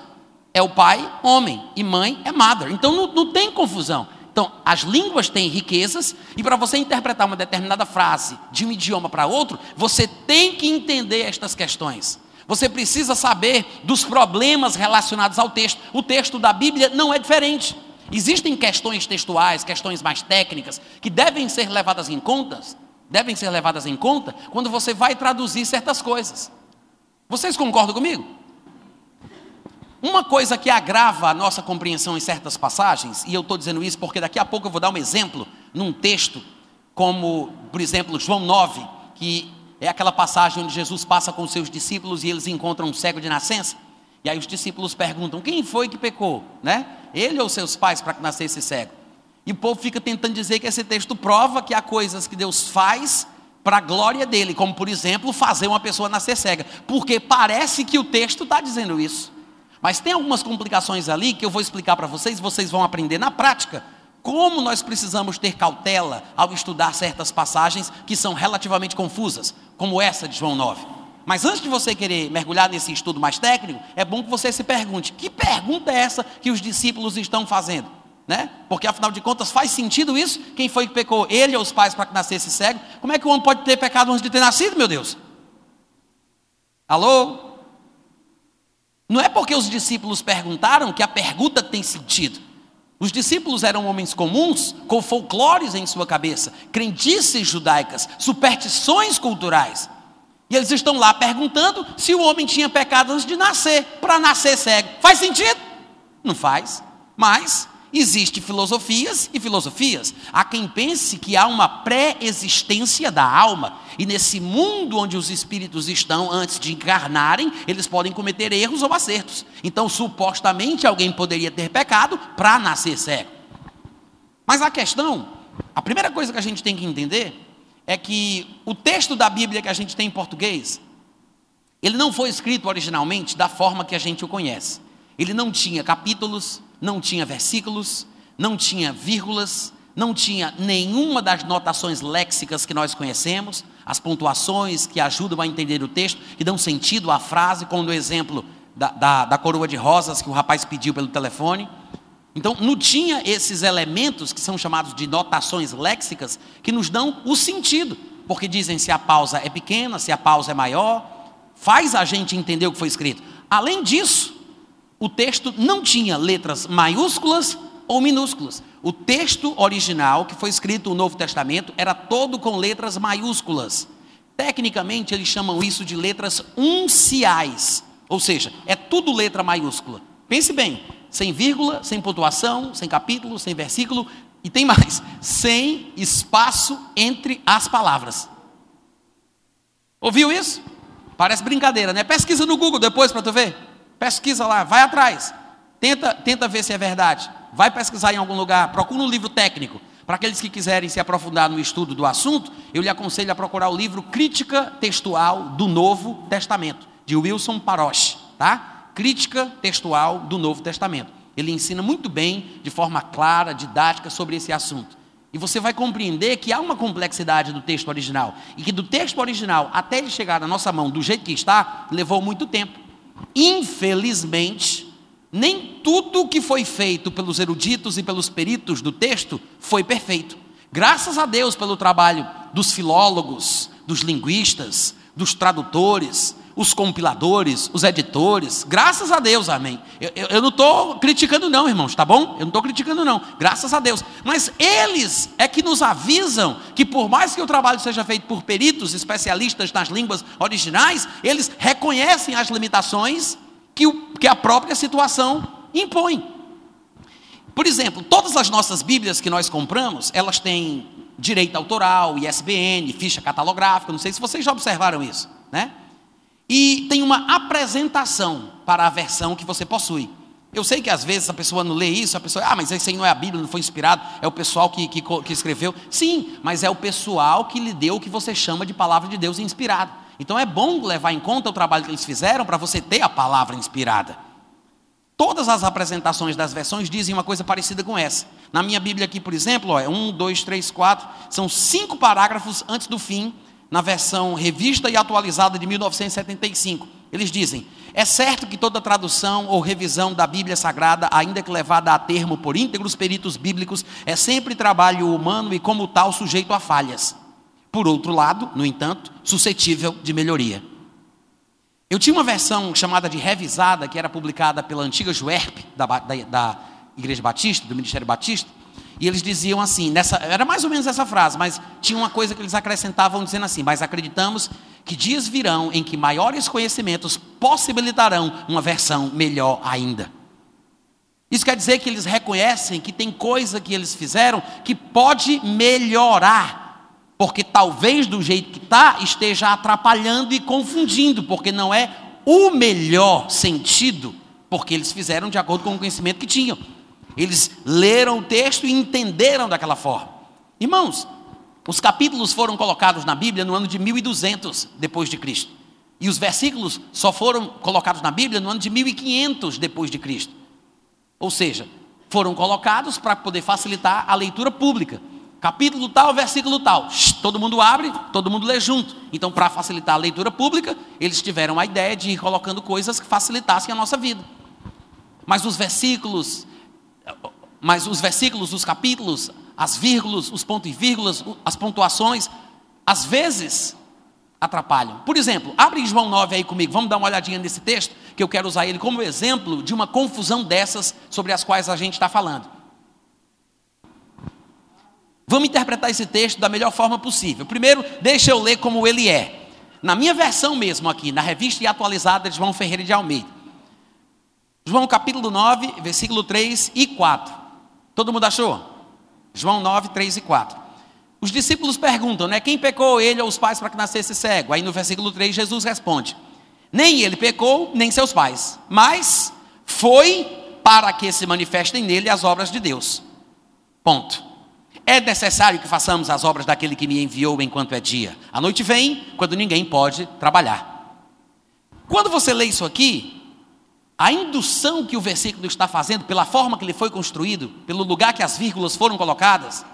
é o pai homem, e mãe é mother. Então não, não tem confusão. Então, as línguas têm riquezas, e para você interpretar uma determinada frase de um idioma para outro, você tem que entender estas questões. Você precisa saber dos problemas relacionados ao texto. O texto da Bíblia não é diferente. Existem questões textuais, questões mais técnicas, que devem ser levadas em conta, devem ser levadas em conta quando você vai traduzir certas coisas. Vocês concordam comigo? Uma coisa que agrava a nossa compreensão em certas passagens, e eu estou dizendo isso porque daqui a pouco eu vou dar um exemplo num texto, como, por exemplo, João 9, que é aquela passagem onde Jesus passa com os seus discípulos e eles encontram um cego de nascença. E aí os discípulos perguntam: quem foi que pecou? Né? Ele ou seus pais para que nascesse cego? E o povo fica tentando dizer que esse texto prova que há coisas que Deus faz para a glória dele, como por exemplo fazer uma pessoa nascer cega, porque parece que o texto está dizendo isso. Mas tem algumas complicações ali que eu vou explicar para vocês, vocês vão aprender na prática como nós precisamos ter cautela ao estudar certas passagens que são relativamente confusas, como essa de João 9. Mas antes de você querer mergulhar nesse estudo mais técnico, é bom que você se pergunte: que pergunta é essa que os discípulos estão fazendo? Né? Porque afinal de contas faz sentido isso? Quem foi que pecou? Ele ou os pais para que nascesse cego? Como é que o homem pode ter pecado antes de ter nascido, meu Deus? Alô? Não é porque os discípulos perguntaram que a pergunta tem sentido. Os discípulos eram homens comuns, com folclores em sua cabeça, crendices judaicas, superstições culturais. E eles estão lá perguntando se o homem tinha pecado antes de nascer, para nascer cego. Faz sentido? Não faz. Mas Existem filosofias e filosofias. Há quem pense que há uma pré-existência da alma, e nesse mundo onde os espíritos estão antes de encarnarem, eles podem cometer erros ou acertos. Então, supostamente, alguém poderia ter pecado para nascer cego. Mas a questão, a primeira coisa que a gente tem que entender é que o texto da Bíblia que a gente tem em português, ele não foi escrito originalmente da forma que a gente o conhece. Ele não tinha capítulos, não tinha versículos, não tinha vírgulas, não tinha nenhuma das notações léxicas que nós conhecemos, as pontuações que ajudam a entender o texto, que dão sentido à frase, como no exemplo da, da, da coroa de rosas que o rapaz pediu pelo telefone. Então, não tinha esses elementos que são chamados de notações léxicas que nos dão o sentido, porque dizem se a pausa é pequena, se a pausa é maior, faz a gente entender o que foi escrito. Além disso, o texto não tinha letras maiúsculas ou minúsculas. O texto original, que foi escrito no Novo Testamento, era todo com letras maiúsculas. Tecnicamente, eles chamam isso de letras unciais, ou seja, é tudo letra maiúscula. Pense bem, sem vírgula, sem pontuação, sem capítulo, sem versículo, e tem mais, sem espaço entre as palavras. Ouviu isso? Parece brincadeira, né? Pesquisa no Google depois para tu ver. Pesquisa lá, vai atrás. Tenta, tenta ver se é verdade. Vai pesquisar em algum lugar, procura um livro técnico. Para aqueles que quiserem se aprofundar no estudo do assunto, eu lhe aconselho a procurar o livro Crítica Textual do Novo Testamento, de Wilson Paroche, tá? Crítica Textual do Novo Testamento. Ele ensina muito bem, de forma clara, didática, sobre esse assunto. E você vai compreender que há uma complexidade do texto original. E que do texto original até ele chegar na nossa mão do jeito que está, levou muito tempo. Infelizmente, nem tudo que foi feito pelos eruditos e pelos peritos do texto foi perfeito. Graças a Deus pelo trabalho dos filólogos, dos linguistas, dos tradutores, os compiladores, os editores. Graças a Deus, amém. Eu, eu, eu não estou criticando, não, irmãos, tá bom? Eu não estou criticando, não. Graças a Deus. Mas eles é que nos avisam que, por mais que o trabalho seja feito por peritos, especialistas nas línguas originais, eles reconhecem as limitações que, o, que a própria situação impõe. Por exemplo, todas as nossas Bíblias que nós compramos, elas têm direito autoral, ISBN, ficha catalográfica. Não sei se vocês já observaram isso, né? E tem uma apresentação para a versão que você possui. Eu sei que às vezes a pessoa não lê isso, a pessoa, ah, mas isso aí não é a Bíblia, não foi inspirado, é o pessoal que, que, que escreveu. Sim, mas é o pessoal que lhe deu o que você chama de palavra de Deus inspirada. Então é bom levar em conta o trabalho que eles fizeram para você ter a palavra inspirada. Todas as apresentações das versões dizem uma coisa parecida com essa. Na minha Bíblia aqui, por exemplo, é um, dois, três, quatro, são cinco parágrafos antes do fim, na versão revista e atualizada de 1975. Eles dizem: é certo que toda tradução ou revisão da Bíblia Sagrada, ainda que levada a termo por íntegros peritos bíblicos, é sempre trabalho humano e, como tal, sujeito a falhas. Por outro lado, no entanto, suscetível de melhoria. Eu tinha uma versão chamada de revisada, que era publicada pela antiga Juerp, da, da, da Igreja Batista, do Ministério Batista, e eles diziam assim, nessa, era mais ou menos essa frase, mas tinha uma coisa que eles acrescentavam dizendo assim: Mas acreditamos que dias virão em que maiores conhecimentos possibilitarão uma versão melhor ainda. Isso quer dizer que eles reconhecem que tem coisa que eles fizeram que pode melhorar, porque talvez do jeito que está esteja atrapalhando e confundindo, porque não é o melhor sentido, porque eles fizeram de acordo com o conhecimento que tinham. Eles leram o texto e entenderam daquela forma. Irmãos, os capítulos foram colocados na Bíblia no ano de 1200 depois de Cristo. E os versículos só foram colocados na Bíblia no ano de 1500 depois de Cristo. Ou seja, foram colocados para poder facilitar a leitura pública. Capítulo tal, versículo tal. Todo mundo abre, todo mundo lê junto. Então, para facilitar a leitura pública, eles tiveram a ideia de ir colocando coisas que facilitassem a nossa vida. Mas os versículos, mas os versículos dos capítulos as vírgulas, os pontos e vírgulas, as pontuações, às vezes atrapalham. Por exemplo, abre João 9 aí comigo, vamos dar uma olhadinha nesse texto, que eu quero usar ele como exemplo de uma confusão dessas sobre as quais a gente está falando. Vamos interpretar esse texto da melhor forma possível. Primeiro, deixa eu ler como ele é. Na minha versão mesmo aqui, na revista e atualizada de João Ferreira de Almeida. João capítulo 9, versículo 3 e 4. Todo mundo achou? João 9, 3 e 4. Os discípulos perguntam, né? Quem pecou, ele ou os pais, para que nascesse cego? Aí no versículo 3, Jesus responde: Nem ele pecou, nem seus pais, mas foi para que se manifestem nele as obras de Deus. Ponto. É necessário que façamos as obras daquele que me enviou enquanto é dia. A noite vem, quando ninguém pode trabalhar. Quando você lê isso aqui, a indução que o versículo está fazendo, pela forma que ele foi construído, pelo lugar que as vírgulas foram colocadas,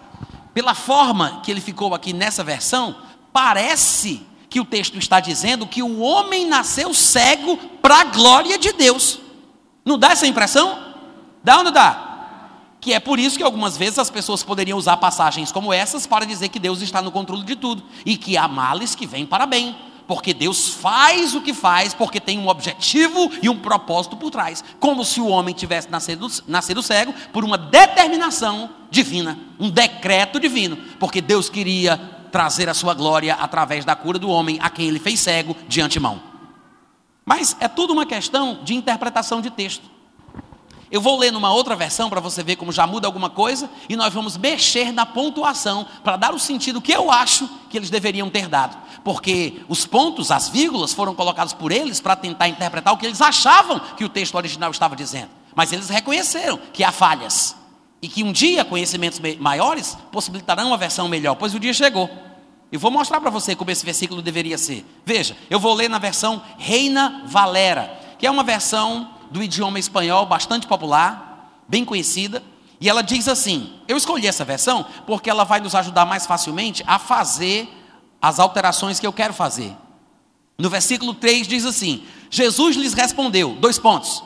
pela forma que ele ficou aqui nessa versão, parece que o texto está dizendo que o homem nasceu cego para a glória de Deus. Não dá essa impressão? Dá ou não dá? Que é por isso que algumas vezes as pessoas poderiam usar passagens como essas para dizer que Deus está no controle de tudo e que há males que vêm para bem porque Deus faz o que faz, porque tem um objetivo e um propósito por trás. Como se o homem tivesse nascido, nascido cego por uma determinação divina, um decreto divino, porque Deus queria trazer a sua glória através da cura do homem, a quem ele fez cego de antemão. Mas é tudo uma questão de interpretação de texto. Eu vou ler numa outra versão para você ver como já muda alguma coisa, e nós vamos mexer na pontuação para dar o sentido que eu acho que eles deveriam ter dado. Porque os pontos, as vírgulas, foram colocados por eles para tentar interpretar o que eles achavam que o texto original estava dizendo. Mas eles reconheceram que há falhas. E que um dia conhecimentos maiores possibilitarão uma versão melhor, pois o dia chegou. Eu vou mostrar para você como esse versículo deveria ser. Veja, eu vou ler na versão Reina Valera, que é uma versão do idioma espanhol bastante popular, bem conhecida, e ela diz assim: Eu escolhi essa versão porque ela vai nos ajudar mais facilmente a fazer as alterações que eu quero fazer. No versículo 3 diz assim: Jesus lhes respondeu, dois pontos.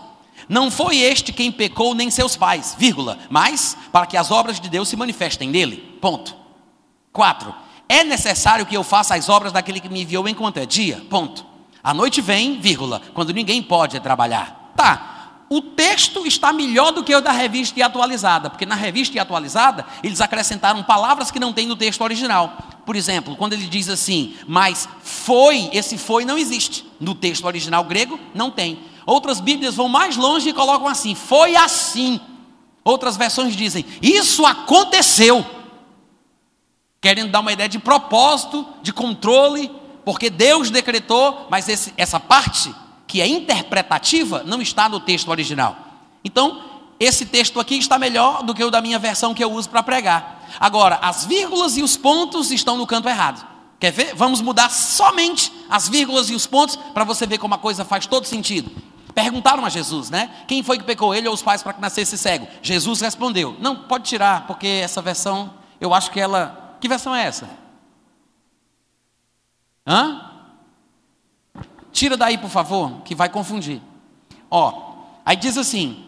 Não foi este quem pecou, nem seus pais, vírgula, mas para que as obras de Deus se manifestem nele. Ponto. 4. É necessário que eu faça as obras daquele que me enviou enquanto é dia. Ponto. A noite vem, vírgula, quando ninguém pode trabalhar. Tá. O texto está melhor do que o da revista e atualizada, porque na revista e atualizada eles acrescentaram palavras que não tem no texto original. Por exemplo, quando ele diz assim, mas foi, esse foi não existe. No texto original grego, não tem. Outras Bíblias vão mais longe e colocam assim, foi assim. Outras versões dizem, isso aconteceu. Querendo dar uma ideia de propósito, de controle, porque Deus decretou, mas esse, essa parte que é interpretativa, não está no texto original. Então, esse texto aqui está melhor do que o da minha versão que eu uso para pregar. Agora, as vírgulas e os pontos estão no canto errado. Quer ver? Vamos mudar somente as vírgulas e os pontos para você ver como a coisa faz todo sentido. Perguntaram a Jesus, né? Quem foi que pecou ele ou os pais para que nascesse cego? Jesus respondeu: Não, pode tirar, porque essa versão, eu acho que ela. Que versão é essa? Hã? Tira daí, por favor, que vai confundir. Ó, aí diz assim: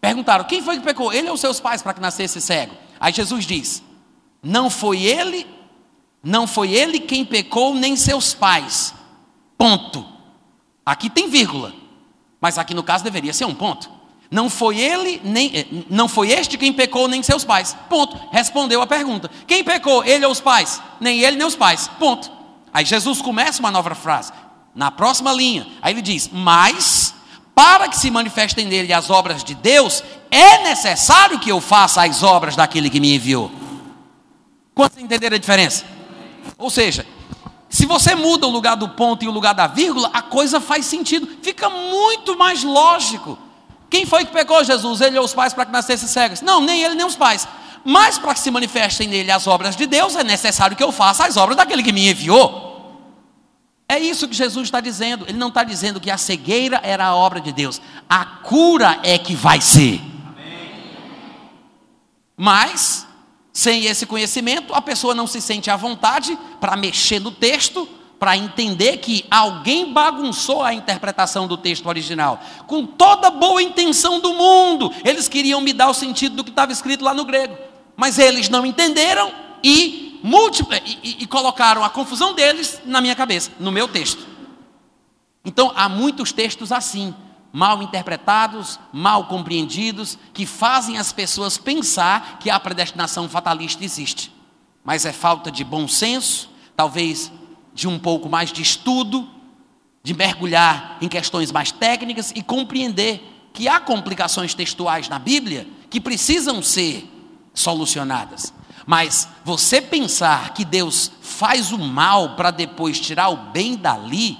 perguntaram, quem foi que pecou? Ele ou seus pais para que nascesse cego? Aí Jesus diz: Não foi ele, não foi ele quem pecou, nem seus pais. Ponto. Aqui tem vírgula, mas aqui no caso deveria ser um ponto. Não foi ele, nem eh, não foi este quem pecou, nem seus pais. Ponto. Respondeu a pergunta. Quem pecou, ele ou os pais? Nem ele, nem os pais. Ponto. Aí Jesus começa uma nova frase. Na próxima linha, aí ele diz: Mas para que se manifestem nele as obras de Deus, é necessário que eu faça as obras daquele que me enviou. Quantos entenderam a diferença? Ou seja, se você muda o lugar do ponto e o lugar da vírgula, a coisa faz sentido, fica muito mais lógico. Quem foi que pegou Jesus? Ele ou os pais para que nascessem cegos? Não, nem ele nem os pais. Mas para que se manifestem nele as obras de Deus, é necessário que eu faça as obras daquele que me enviou. É isso que Jesus está dizendo. Ele não está dizendo que a cegueira era a obra de Deus. A cura é que vai ser. Mas, sem esse conhecimento, a pessoa não se sente à vontade para mexer no texto, para entender que alguém bagunçou a interpretação do texto original. Com toda boa intenção do mundo, eles queriam me dar o sentido do que estava escrito lá no grego. Mas eles não entenderam e e, e, colocaram a confusão deles na minha cabeça, no meu texto. Então há muitos textos assim, mal interpretados, mal compreendidos, que fazem as pessoas pensar que a predestinação fatalista existe. Mas é falta de bom senso, talvez de um pouco mais de estudo, de mergulhar em questões mais técnicas e compreender que há complicações textuais na Bíblia que precisam ser solucionadas. Mas você pensar que Deus faz o mal para depois tirar o bem dali,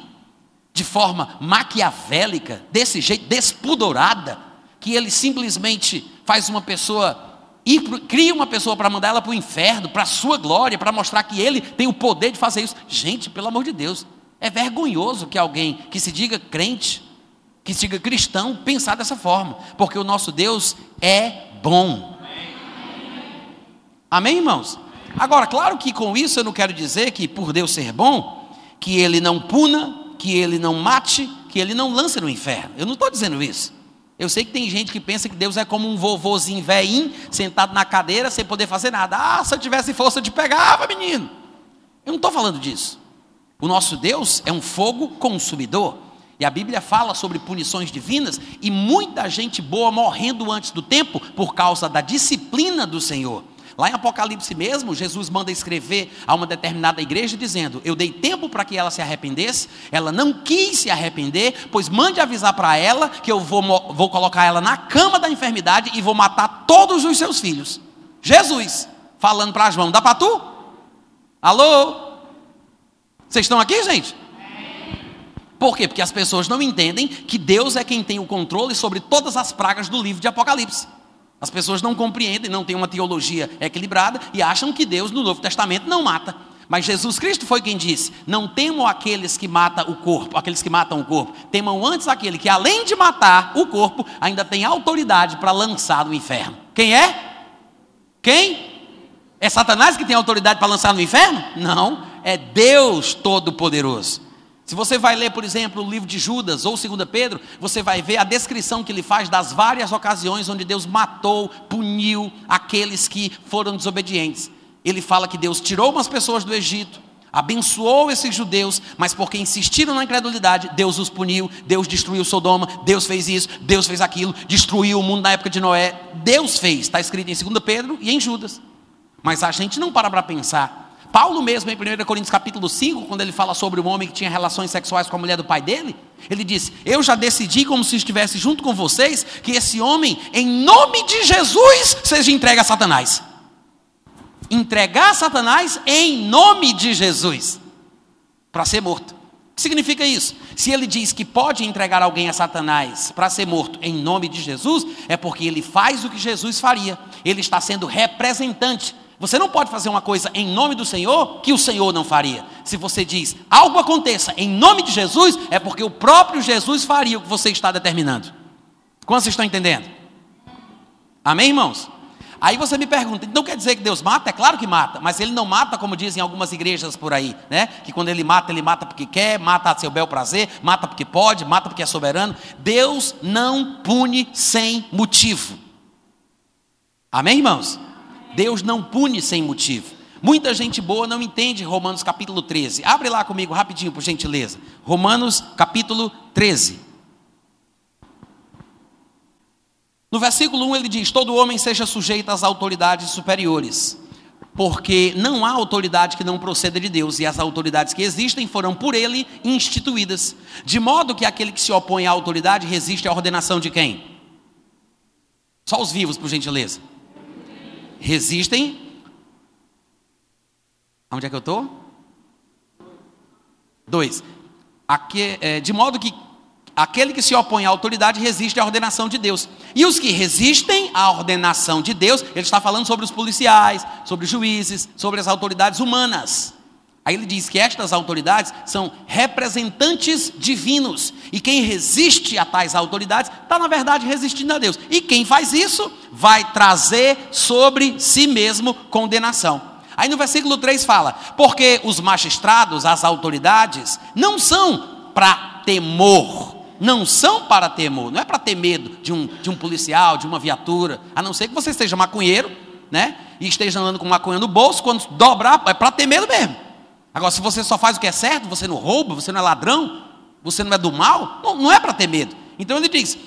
de forma maquiavélica, desse jeito, despudorada, que ele simplesmente faz uma pessoa, ir, cria uma pessoa para mandar ela para o inferno, para a sua glória, para mostrar que ele tem o poder de fazer isso. Gente, pelo amor de Deus, é vergonhoso que alguém que se diga crente, que se diga cristão, pensar dessa forma, porque o nosso Deus é bom. Amém, irmãos? Agora, claro que com isso eu não quero dizer que por Deus ser bom, que ele não puna, que ele não mate, que ele não lance no inferno. Eu não estou dizendo isso. Eu sei que tem gente que pensa que Deus é como um vovozinho velhinho, sentado na cadeira, sem poder fazer nada. Ah, se eu tivesse força de pegava, menino. Eu não estou falando disso. O nosso Deus é um fogo consumidor. E a Bíblia fala sobre punições divinas e muita gente boa morrendo antes do tempo por causa da disciplina do Senhor. Lá em Apocalipse mesmo, Jesus manda escrever a uma determinada igreja dizendo: Eu dei tempo para que ela se arrependesse, ela não quis se arrepender, pois mande avisar para ela que eu vou, vou colocar ela na cama da enfermidade e vou matar todos os seus filhos. Jesus, falando para João: Dá para tu? Alô? Vocês estão aqui, gente? Por quê? Porque as pessoas não entendem que Deus é quem tem o controle sobre todas as pragas do livro de Apocalipse. As pessoas não compreendem, não têm uma teologia equilibrada e acham que Deus no Novo Testamento não mata. Mas Jesus Cristo foi quem disse: Não temam aqueles que matam o corpo, aqueles que matam o corpo. Temam antes aquele que, além de matar o corpo, ainda tem autoridade para lançar no inferno. Quem é? Quem? É Satanás que tem autoridade para lançar no inferno? Não, é Deus Todo-Poderoso. Se você vai ler, por exemplo, o livro de Judas ou 2 Pedro, você vai ver a descrição que ele faz das várias ocasiões onde Deus matou, puniu aqueles que foram desobedientes. Ele fala que Deus tirou umas pessoas do Egito, abençoou esses judeus, mas porque insistiram na incredulidade, Deus os puniu, Deus destruiu Sodoma, Deus fez isso, Deus fez aquilo, destruiu o mundo na época de Noé. Deus fez, está escrito em 2 Pedro e em Judas. Mas a gente não para para pensar Paulo mesmo, em 1 Coríntios capítulo 5, quando ele fala sobre um homem que tinha relações sexuais com a mulher do pai dele, ele disse: Eu já decidi, como se estivesse junto com vocês, que esse homem, em nome de Jesus, seja entregue a Satanás. Entregar a Satanás em nome de Jesus, para ser morto. O que significa isso? Se ele diz que pode entregar alguém a Satanás para ser morto em nome de Jesus, é porque ele faz o que Jesus faria, ele está sendo representante você não pode fazer uma coisa em nome do Senhor que o Senhor não faria. Se você diz algo aconteça em nome de Jesus, é porque o próprio Jesus faria o que você está determinando. Quantos estão entendendo? Amém, irmãos? Aí você me pergunta, então quer dizer que Deus mata? É claro que mata, mas ele não mata como dizem algumas igrejas por aí, né? Que quando ele mata, ele mata porque quer, mata a seu bel prazer, mata porque pode, mata porque é soberano. Deus não pune sem motivo. Amém, irmãos? Deus não pune sem motivo. Muita gente boa não entende Romanos capítulo 13. Abre lá comigo rapidinho, por gentileza. Romanos capítulo 13. No versículo 1 ele diz: Todo homem seja sujeito às autoridades superiores, porque não há autoridade que não proceda de Deus, e as autoridades que existem foram por ele instituídas. De modo que aquele que se opõe à autoridade resiste à ordenação de quem? Só os vivos, por gentileza. Resistem Onde é que eu estou? Dois. É, de modo que aquele que se opõe à autoridade resiste à ordenação de Deus. E os que resistem à ordenação de Deus, ele está falando sobre os policiais, sobre os juízes, sobre as autoridades humanas. Aí ele diz que estas autoridades são representantes divinos. E quem resiste a tais autoridades está, na verdade, resistindo a Deus. E quem faz isso vai trazer sobre si mesmo condenação. Aí no versículo 3 fala: Porque os magistrados, as autoridades, não são para temor, não são para temor, não é para ter medo de um, de um policial, de uma viatura, a não ser que você esteja maconheiro, né? E esteja andando com maconha no bolso, quando dobrar, é para ter medo mesmo. Agora, se você só faz o que é certo, você não rouba, você não é ladrão, você não é do mal, não, não é para ter medo. Então ele diz: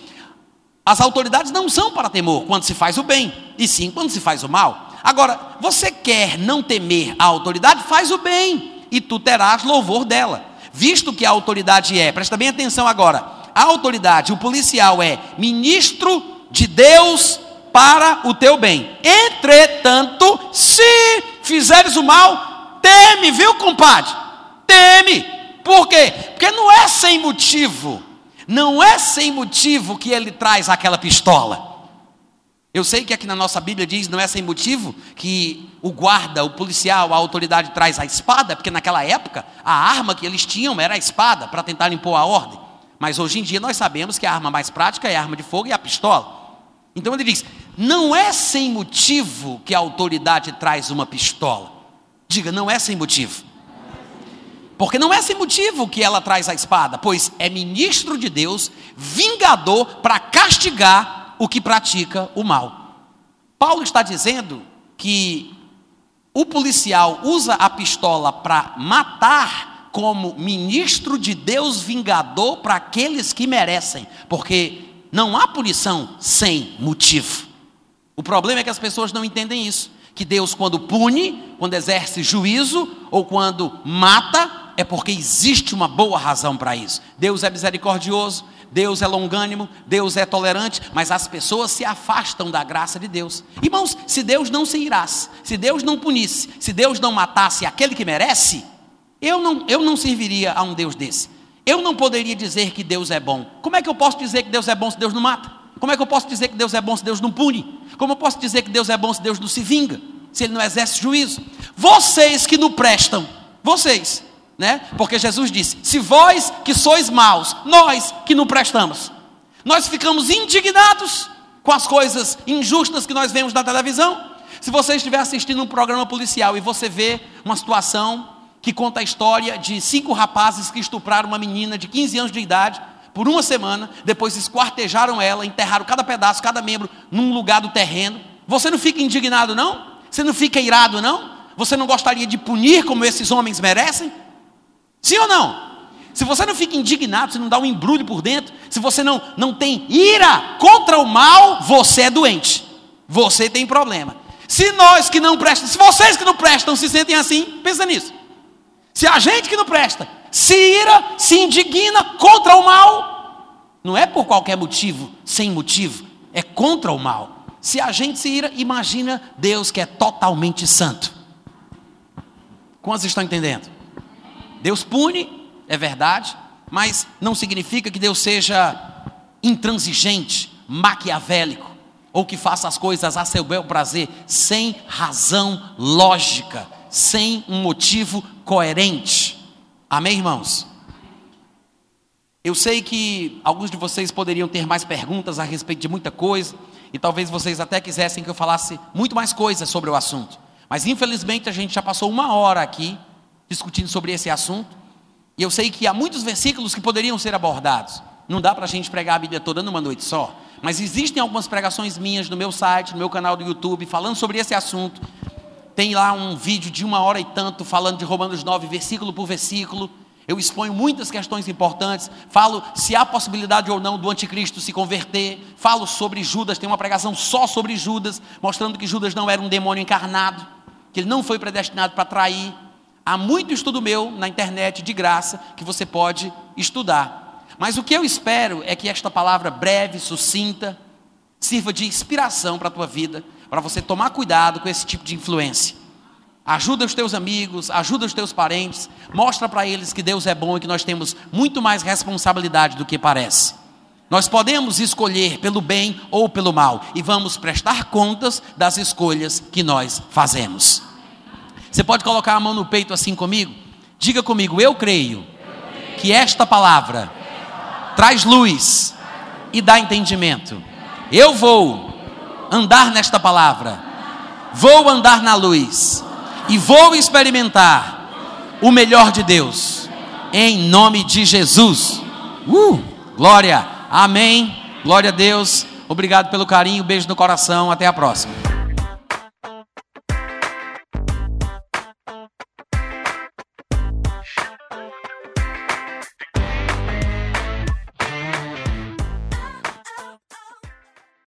as autoridades não são para temor quando se faz o bem, e sim quando se faz o mal. Agora, você quer não temer a autoridade? Faz o bem, e tu terás louvor dela. Visto que a autoridade é, presta bem atenção agora, a autoridade, o policial é ministro de Deus para o teu bem. Entretanto, se fizeres o mal, teme, viu, compadre? Teme. Por quê? Porque não é sem motivo. Não é sem motivo que ele traz aquela pistola. Eu sei que aqui na nossa Bíblia diz, não é sem motivo, que o guarda, o policial, a autoridade traz a espada, porque naquela época a arma que eles tinham era a espada para tentar impor a ordem. Mas hoje em dia nós sabemos que a arma mais prática é a arma de fogo e a pistola. Então ele diz: não é sem motivo que a autoridade traz uma pistola. Diga, não é sem motivo. Porque não é sem motivo que ela traz a espada, pois é ministro de Deus, vingador para castigar o que pratica o mal. Paulo está dizendo que o policial usa a pistola para matar como ministro de Deus vingador para aqueles que merecem, porque não há punição sem motivo. O problema é que as pessoas não entendem isso. Que Deus, quando pune, quando exerce juízo ou quando mata, é porque existe uma boa razão para isso. Deus é misericordioso, Deus é longânimo, Deus é tolerante, mas as pessoas se afastam da graça de Deus. Irmãos, se Deus não se irasse, se Deus não punisse, se Deus não matasse aquele que merece, eu não, eu não serviria a um Deus desse. Eu não poderia dizer que Deus é bom. Como é que eu posso dizer que Deus é bom se Deus não mata? Como é que eu posso dizer que Deus é bom se Deus não pune? Como eu posso dizer que Deus é bom se Deus não se vinga? Se Ele não exerce juízo? Vocês que não prestam, vocês, né? Porque Jesus disse: Se vós que sois maus, nós que não prestamos, nós ficamos indignados com as coisas injustas que nós vemos na televisão. Se você estiver assistindo um programa policial e você vê uma situação que conta a história de cinco rapazes que estupraram uma menina de 15 anos de idade por uma semana, depois esquartejaram ela, enterraram cada pedaço, cada membro num lugar do terreno. Você não fica indignado, não? Você não fica irado, não? Você não gostaria de punir como esses homens merecem? Sim ou não? Se você não fica indignado, se não dá um embrulho por dentro, se você não, não tem ira contra o mal, você é doente. Você tem problema. Se nós que não prestam, se vocês que não prestam se sentem assim, pensa nisso. Se a gente que não presta se ira, se indigna contra o mal, não é por qualquer motivo, sem motivo, é contra o mal. Se a gente se ira, imagina Deus que é totalmente santo. Quantos estão entendendo? Deus pune, é verdade, mas não significa que Deus seja intransigente, maquiavélico, ou que faça as coisas a seu bel prazer, sem razão lógica, sem um motivo coerente. Amém, irmãos? Eu sei que alguns de vocês poderiam ter mais perguntas a respeito de muita coisa, e talvez vocês até quisessem que eu falasse muito mais coisas sobre o assunto. Mas infelizmente a gente já passou uma hora aqui discutindo sobre esse assunto, e eu sei que há muitos versículos que poderiam ser abordados. Não dá para a gente pregar a Bíblia toda numa noite só. Mas existem algumas pregações minhas no meu site, no meu canal do YouTube, falando sobre esse assunto. Tem lá um vídeo de uma hora e tanto falando de Romanos 9, versículo por versículo. Eu exponho muitas questões importantes, falo se há possibilidade ou não do anticristo se converter, falo sobre Judas, tem uma pregação só sobre Judas, mostrando que Judas não era um demônio encarnado, que ele não foi predestinado para trair. Há muito estudo meu na internet de graça que você pode estudar. Mas o que eu espero é que esta palavra breve, sucinta, sirva de inspiração para a tua vida, para você tomar cuidado com esse tipo de influência. Ajuda os teus amigos, ajuda os teus parentes, mostra para eles que Deus é bom e que nós temos muito mais responsabilidade do que parece. Nós podemos escolher pelo bem ou pelo mal e vamos prestar contas das escolhas que nós fazemos. Você pode colocar a mão no peito assim comigo? Diga comigo, eu creio que esta palavra traz luz e dá entendimento. Eu vou andar nesta palavra, vou andar na luz e vou experimentar o melhor de Deus, em nome de Jesus. Uh, glória, amém, glória a Deus. Obrigado pelo carinho, beijo no coração, até a próxima.